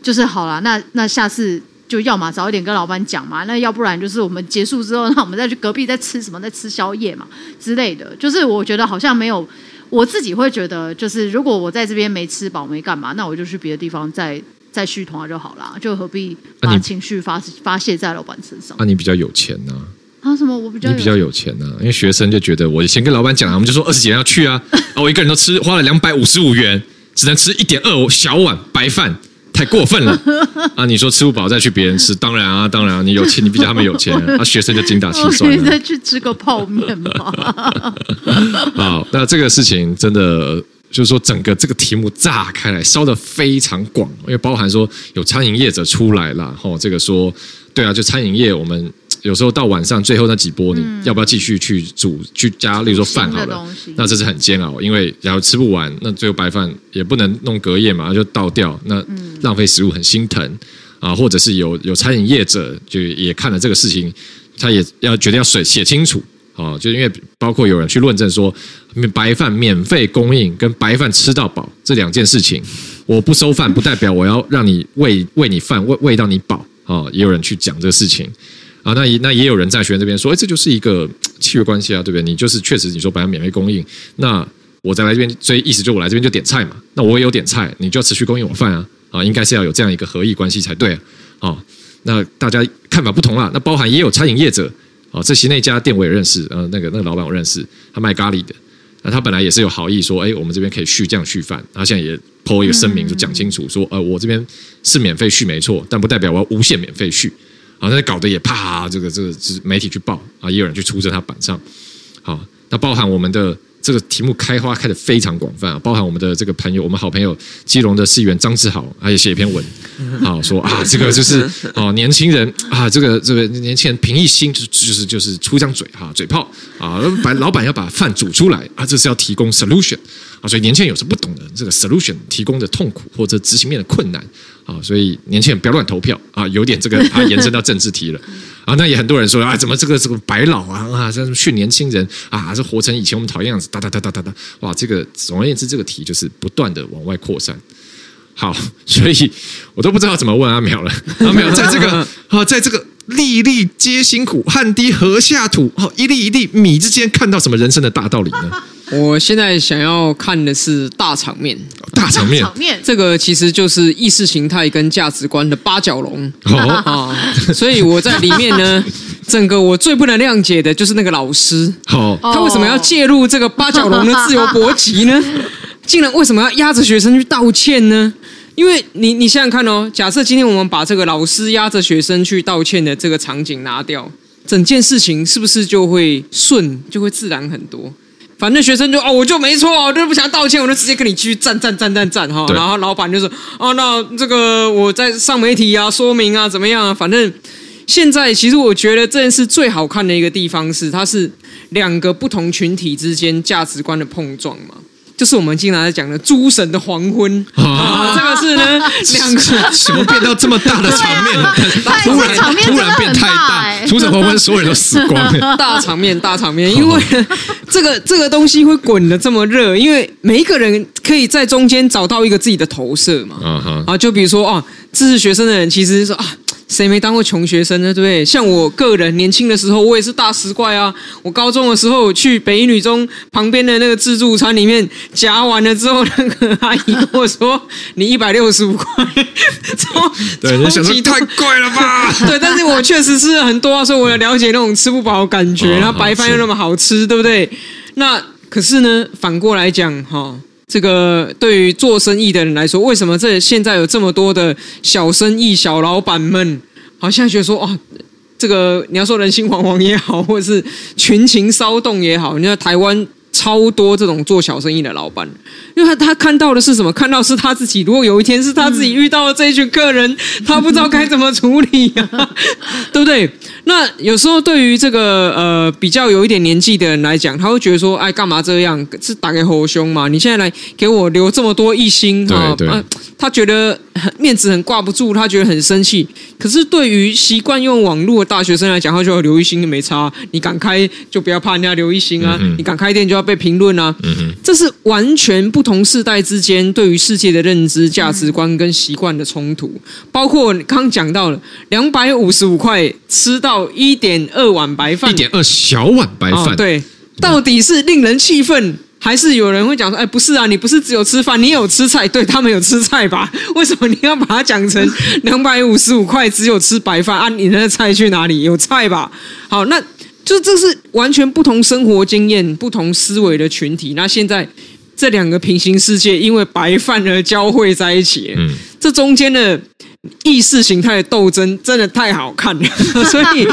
就是好了，那那下次就要嘛早一点跟老板讲嘛，那要不然就是我们结束之后，那我们再去隔壁再吃什么，再吃宵夜嘛之类的。就是我觉得好像没有，我自己会觉得，就是如果我在这边没吃饱没干嘛，那我就去别的地方再再续团就好了，就何必把情绪发发泄在老板身上？那、啊、你比较有钱呢、啊？什么我比较你比较有钱呢、啊？因为学生就觉得我先跟老板讲了，我们就说二十几人要去啊，啊，我一个人都吃花了两百五十五元，只能吃一点二小碗白饭，太过分了 啊！你说吃不饱再去别人吃，当然啊，当然啊，你有钱，你比他们有钱啊，啊学生就精打细算了。再去吃个泡面吧？好，那这个事情真的。就是说，整个这个题目炸开来，烧得非常广，因为包含说有餐饮业者出来了，吼，这个说，对啊，就餐饮业，我们有时候到晚上最后那几波，你要不要继续去煮去加，例如说饭好了，那这是很煎熬，因为然后吃不完，那最后白饭也不能弄隔夜嘛，就倒掉，那浪费食物很心疼啊，或者是有有餐饮业者就也看了这个事情，他也要决定要水写清楚。哦，就因为包括有人去论证说，白饭免费供应跟白饭吃到饱这两件事情，我不收饭不代表我要让你喂喂你饭喂喂到你饱啊，也有人去讲这个事情啊，那也那也有人在学院这边说，哎，这就是一个契约关系啊，对不对？你就是确实你说白饭免费供应，那我再来这边，所以意思就我来这边就点菜嘛，那我也有点菜，你就要持续供应我饭啊，啊，应该是要有这样一个合意关系才对啊，啊，那大家看法不同啦，那包含也有餐饮业者。啊，这些那家店我也认识，呃，那个那个老板我认识，他卖咖喱的，那他本来也是有好意说，哎，我们这边可以续这样续饭，他现在也 po 一个声明，就讲清楚说，呃，我这边是免费续没错，但不代表我要无限免费续，好，那搞得也啪，这个这个是媒体去报啊，也有人去出在他板上，好，那包含我们的。这个题目开花开得非常广泛啊，包含我们的这个朋友，我们好朋友基隆的市议员张志豪，他也写一篇文，啊，说啊，这个就是 哦，年轻人啊，这个这个年轻人凭一心就就是就是出张嘴哈，嘴炮啊，把老板要把饭煮出来啊，这是要提供 solution 啊，所以年轻人有时不懂的这个 solution 提供的痛苦或者执行面的困难。啊，所以年轻人不要乱投票啊，有点这个啊，延伸到政治题了啊。那也很多人说啊，怎么这个这个白老啊啊，这训年轻人啊，这活成以前我们讨厌样子，哒哒哒哒哒哒，哇，这个总而言之，这个题就是不断的往外扩散。好，所以我都不知道怎么问阿苗了。阿苗在这个啊，在这个粒粒皆辛苦，汗滴禾下土，哦，一粒一粒米之间，看到什么人生的大道理呢？我现在想要看的是大场面，大场面，场面，这个其实就是意识形态跟价值观的八角笼。啊、哦，所以我在里面呢，整个我最不能谅解的就是那个老师，好，他为什么要介入这个八角笼的自由搏击呢？竟然为什么要压着学生去道歉呢？因为你你想想看哦，假设今天我们把这个老师压着学生去道歉的这个场景拿掉，整件事情是不是就会顺，就会自然很多？反正学生就哦，我就没错，我就不想道歉，我就直接跟你继续站站站站站哈。然后老板就说哦，那这个我在上媒体啊，说明啊，怎么样啊？反正现在其实我觉得这件事最好看的一个地方是，它是两个不同群体之间价值观的碰撞嘛。就是我们经常在讲的诸神的黄昏啊，这个是呢，两个什么变到这么大的场面了？突然突然变太大，诸神黄昏，所有人都死光了。大场面，大场面，因为 这个这个东西会滚的这么热，因为每一个人可以在中间找到一个自己的投射嘛。啊，就比如说啊，支持学生的人其实是说啊。谁没当过穷学生呢？对不对？像我个人年轻的时候，我也是大食怪啊。我高中的时候去北一女中旁边的那个自助餐里面夹完了之后，那个阿姨跟我说：“你一百六十五块。”超对，你想说太贵了吧？对，但是我确实吃了很多啊，所以我要了解那种吃不饱的感觉。然后白饭又那么好吃，对不对？那可是呢，反过来讲哈。这个对于做生意的人来说，为什么这现在有这么多的小生意、小老板们，好像觉得说，哦，这个你要说人心惶惶也好，或者是群情骚动也好，你看台湾。超多这种做小生意的老板，因为他他看到的是什么？看到是他自己。如果有一天是他自己遇到了这一群客人，他不知道该怎么处理呀、啊，对不对？那有时候对于这个呃比较有一点年纪的人来讲，他会觉得说：“哎，干嘛这样？是打给侯兄嘛？你现在来给我留这么多一星啊？”他觉得面子很挂不住，他觉得很生气。可是对于习惯用网络的大学生来讲，他就要留一星没差。你敢开就不要怕人家留一星啊！嗯、你敢开店就要。被评论啊，这是完全不同世代之间对于世界的认知、价值观跟习惯的冲突。包括刚讲到了两百五十五块吃到一点二碗白饭，一点二小碗白饭，哦，对，到底是令人气愤，还是有人会讲说，哎，不是啊，你不是只有吃饭，你有吃菜，对他们有吃菜吧？为什么你要把它讲成两百五十五块只有吃白饭啊？你的菜去哪里？有菜吧？好，那。就这是完全不同生活经验、不同思维的群体。那现在这两个平行世界因为白饭而交汇在一起，嗯，这中间的意识形态的斗争真的太好看了。所以，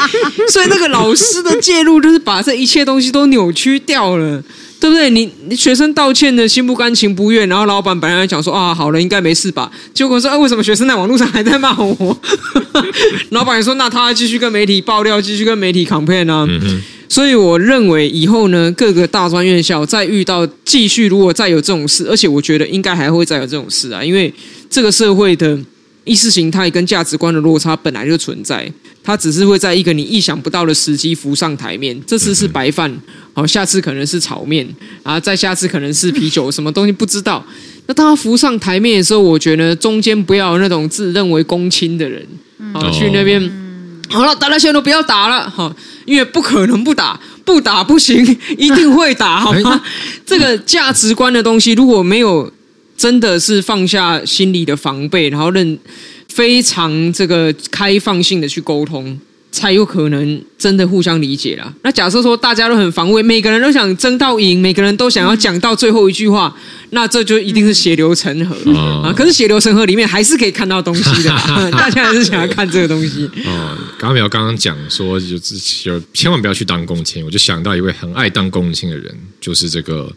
所以那个老师的介入就是把这一切东西都扭曲掉了。对不对？你你学生道歉的心不甘情不愿，然后老板本来想说啊，好了，应该没事吧？结果说，啊，为什么学生在网络上还在骂我？老板也说，那他继续跟媒体爆料，继续跟媒体 campaign 啊。嗯、所以我认为以后呢，各个大专院校再遇到继续如果再有这种事，而且我觉得应该还会再有这种事啊，因为这个社会的意识形态跟价值观的落差本来就存在。它只是会在一个你意想不到的时机浮上台面。这次是白饭，好，下次可能是炒面，然后再下次可能是啤酒，什么东西不知道。那当它浮上台面的时候，我觉得中间不要有那种自认为公亲的人，好去那边。好了，大家现在都不要打了，哈，因为不可能不打，不打不行，一定会打，好吗？这个价值观的东西，如果没有真的是放下心里的防备，然后认。非常这个开放性的去沟通，才有可能真的互相理解啦。那假设说大家都很防卫，每个人都想争到赢，每个人都想要讲到最后一句话，那这就一定是血流成河、嗯、啊。可是血流成河里面还是可以看到东西的，大家还是想要看这个东西。哦，刚苗刚刚讲说，就是就千万不要去当公亲，我就想到一位很爱当公亲的人，就是这个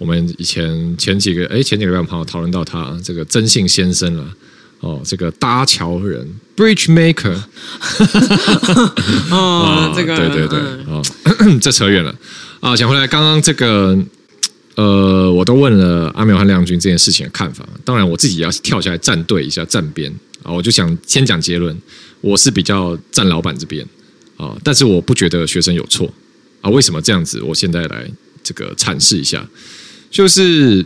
我们以前前几个哎前几个月朋友讨论到他这个曾姓先生了。哦，这个搭桥人，bridge maker，哦，这个，对对对，哦，这扯远了啊。讲回来，刚刚这个，呃，我都问了阿苗和亮君这件事情的看法。当然，我自己也要跳下来站队一下，站边啊。我就想先讲结论，我是比较站老板这边啊，但是我不觉得学生有错啊。为什么这样子？我现在来这个阐释一下，就是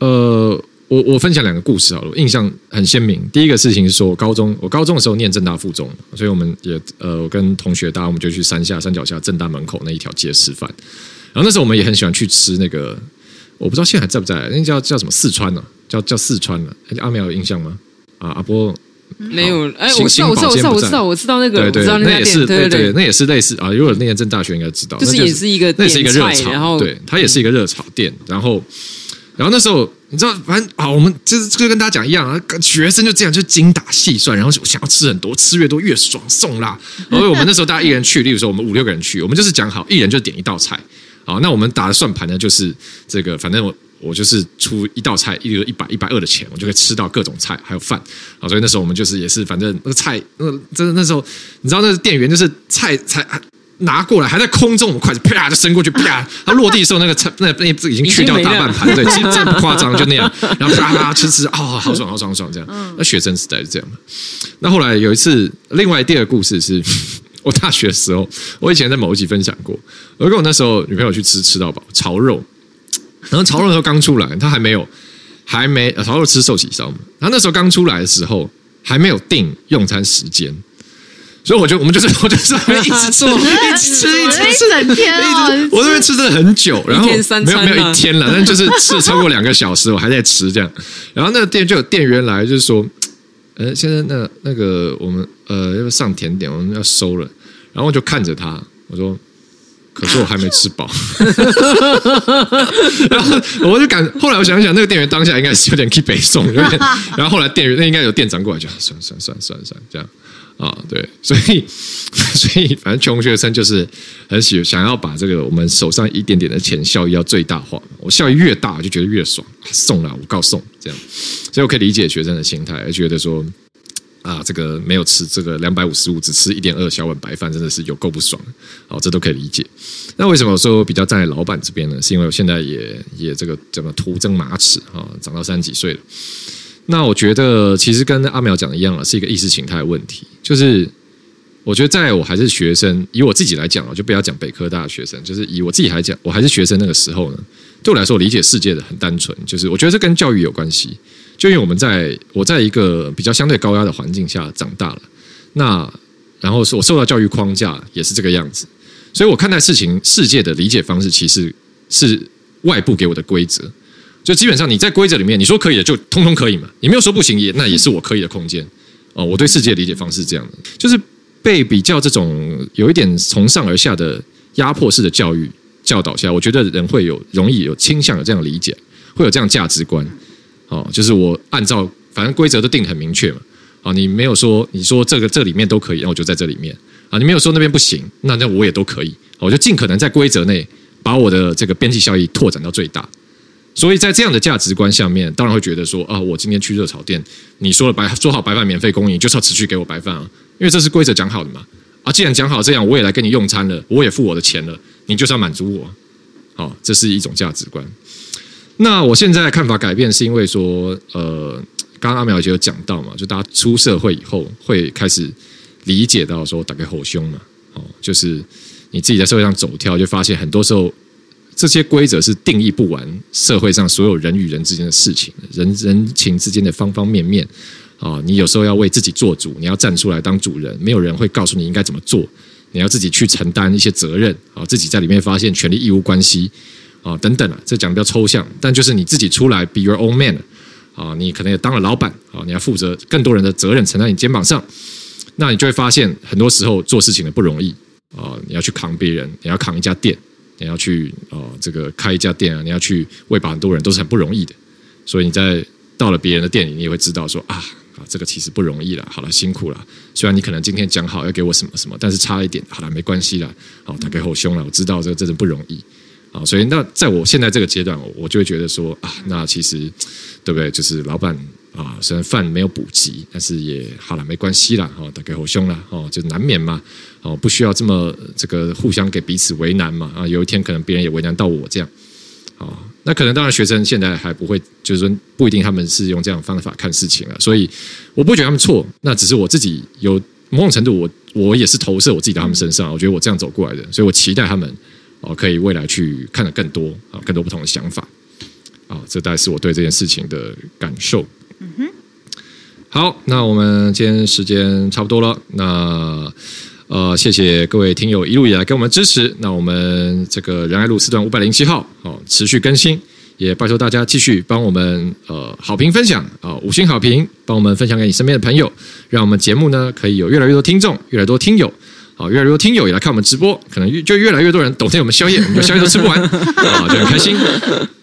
呃。我我分享两个故事好了，印象很鲜明。第一个事情是说，我高中我高中的时候念正大附中，所以我们也呃，我跟同学大家我们就去山下山脚下正大门口那一条街吃饭。然后那时候我们也很喜欢去吃那个，我不知道现在还在不在，那叫叫什么四川呢、啊？叫叫四川了、啊。阿苗有印象吗？啊，阿波没有。哎，我知道，我知道，我知道，我知道，我知道那个，对对，那也是对对，那也是类似啊。如果那个正大学应该知道，就是也是一个，那是一个热炒，然后对，它也是一个热炒店，然后。然后那时候，你知道，反正啊，我们就是就跟大家讲一样啊，学生就这样就精打细算，然后想要吃很多，吃越多越爽，送啦。然后我们那时候大家一人去，例如说我们五六个人去，我们就是讲好，一人就点一道菜。好，那我们打的算盘呢，就是这个，反正我我就是出一道菜，一个一百一百二的钱，我就可以吃到各种菜还有饭。好，所以那时候我们就是也是，反正那个菜，那真的那时候，你知道那个店员就是菜才。拿过来还在空中，我们筷子啪就伸过去，啪，它落地的时候，那个菜 那那已经去掉大半盘，对，其实真的不夸张，就那样，然后啪啪吃吃，哦，好爽，好爽，好爽，这样。那学生时代是这样嘛？那后来有一次，另外第二个故事是 我大学的时候，我以前在某一集分享过，我跟我那时候女朋友去吃吃到饱炒肉，然后炒肉的时候刚出来，他还没有还没炒肉吃寿喜烧嘛，然后那时候刚出来的时候还没有定用餐时间。所以我就我们就是 我就是一直吃 一直吃一直吃一整天哦，我那边吃真的很久，然后没有没有一天了，但就是吃了超过两个小时，我还在吃这样。然后那个店就有店员来，就是说，呃，现在那那个我们呃要上甜点，我们要收了。然后我就看着他，我说，可是我还没吃饱。然后我就感，后来我想想，那个店员当下应该是有点去北宋，然后后来店员那应该有店长过来，就算算算算算这样。啊、哦，对，所以，所以，反正穷学生就是很喜想要把这个我们手上一点点的钱效益要最大化。我效益越大，就觉得越爽，送了我告送这样。所以我可以理解学生的心态，觉得说啊，这个没有吃这个两百五十五，只吃一点二小碗白饭，真的是有够不爽。好，这都可以理解。那为什么我说比较站在老板这边呢？是因为我现在也也这个怎么徒增马齿啊，长到三十几岁了。那我觉得其实跟阿苗讲的一样了，是一个意识形态问题。就是我觉得在我还是学生，以我自己来讲啊，就不要讲北科大的学生，就是以我自己来讲，我还是学生那个时候呢，对我来说，我理解世界的很单纯，就是我觉得这跟教育有关系。就因为我们在我在一个比较相对高压的环境下长大了，那然后是我受到教育框架也是这个样子，所以我看待事情世界的理解方式，其实是外部给我的规则。就基本上你在规则里面，你说可以的就通通可以嘛，你没有说不行也那也是我可以的空间哦。我对世界的理解方式是这样的，就是被比较这种有一点从上而下的压迫式的教育教导下，我觉得人会有容易有倾向有这样理解，会有这样价值观。哦，就是我按照反正规则都定很明确嘛。啊，你没有说你说这个这里面都可以，那我就在这里面。啊，你没有说那边不行，那那我也都可以。我就尽可能在规则内把我的这个边际效益拓展到最大。所以在这样的价值观下面，当然会觉得说啊，我今天去热炒店，你说了白做好白饭免费供应，就是要持续给我白饭啊，因为这是规则讲好的嘛。啊，既然讲好这样，我也来跟你用餐了，我也付我的钱了，你就是要满足我。好，这是一种价值观。那我现在的看法改变，是因为说，呃，刚刚阿苗姐有讲到嘛，就大家出社会以后会开始理解到说，打开后胸嘛，哦，就是你自己在社会上走跳，就发现很多时候。这些规则是定义不完社会上所有人与人之间的事情，人人情之间的方方面面啊！你有时候要为自己做主，你要站出来当主人，没有人会告诉你应该怎么做，你要自己去承担一些责任啊！自己在里面发现权利义务关系啊等等啊，这讲的比较抽象，但就是你自己出来 be your own man 啊！你可能也当了老板啊，你要负责更多人的责任承担你肩膀上，那你就会发现很多时候做事情的不容易啊！你要去扛别人，你要扛一家店。你要去哦，这个开一家店啊，你要去喂饱很多人，都是很不容易的。所以你在到了别人的店里，你也会知道说啊啊，这个其实不容易了。好了，辛苦了。虽然你可能今天讲好要给我什么什么，但是差一点，好了，没关系了。好，打开后胸了，我知道这个真的不容易啊。所以那在我现在这个阶段，我就会觉得说啊，那其实对不对？就是老板。啊，虽然饭没有补给，但是也好了，没关系啦。哦，打开后胸了，哦，就难免嘛。哦，不需要这么这个互相给彼此为难嘛。啊，有一天可能别人也为难到我这样。啊，那可能当然学生现在还不会，就是说不一定他们是用这样方法看事情了。所以我不觉得他们错，那只是我自己有某种程度我，我我也是投射我自己到他们身上。我觉得我这样走过来的，所以我期待他们哦，可以未来去看得更多啊，更多不同的想法。啊，这大概是我对这件事情的感受。嗯哼，好，那我们今天时间差不多了，那呃，谢谢各位听友一路以来给我们支持，那我们这个仁爱路四段五百零七号，哦，持续更新，也拜托大家继续帮我们呃好评分享啊、哦，五星好评，帮我们分享给你身边的朋友，让我们节目呢可以有越来越多听众，越来越多听友，好，越来越多听友也来看我们直播，可能越就越来越多人懂得我们宵夜，我们宵夜都吃不完，啊，就很开心。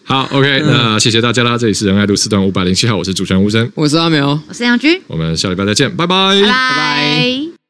好，OK，那谢谢大家啦！这里是仁爱路四段五百零七号，我是主持人吴声，我是阿苗，我是杨军，我们下礼拜再见，拜拜，拜拜。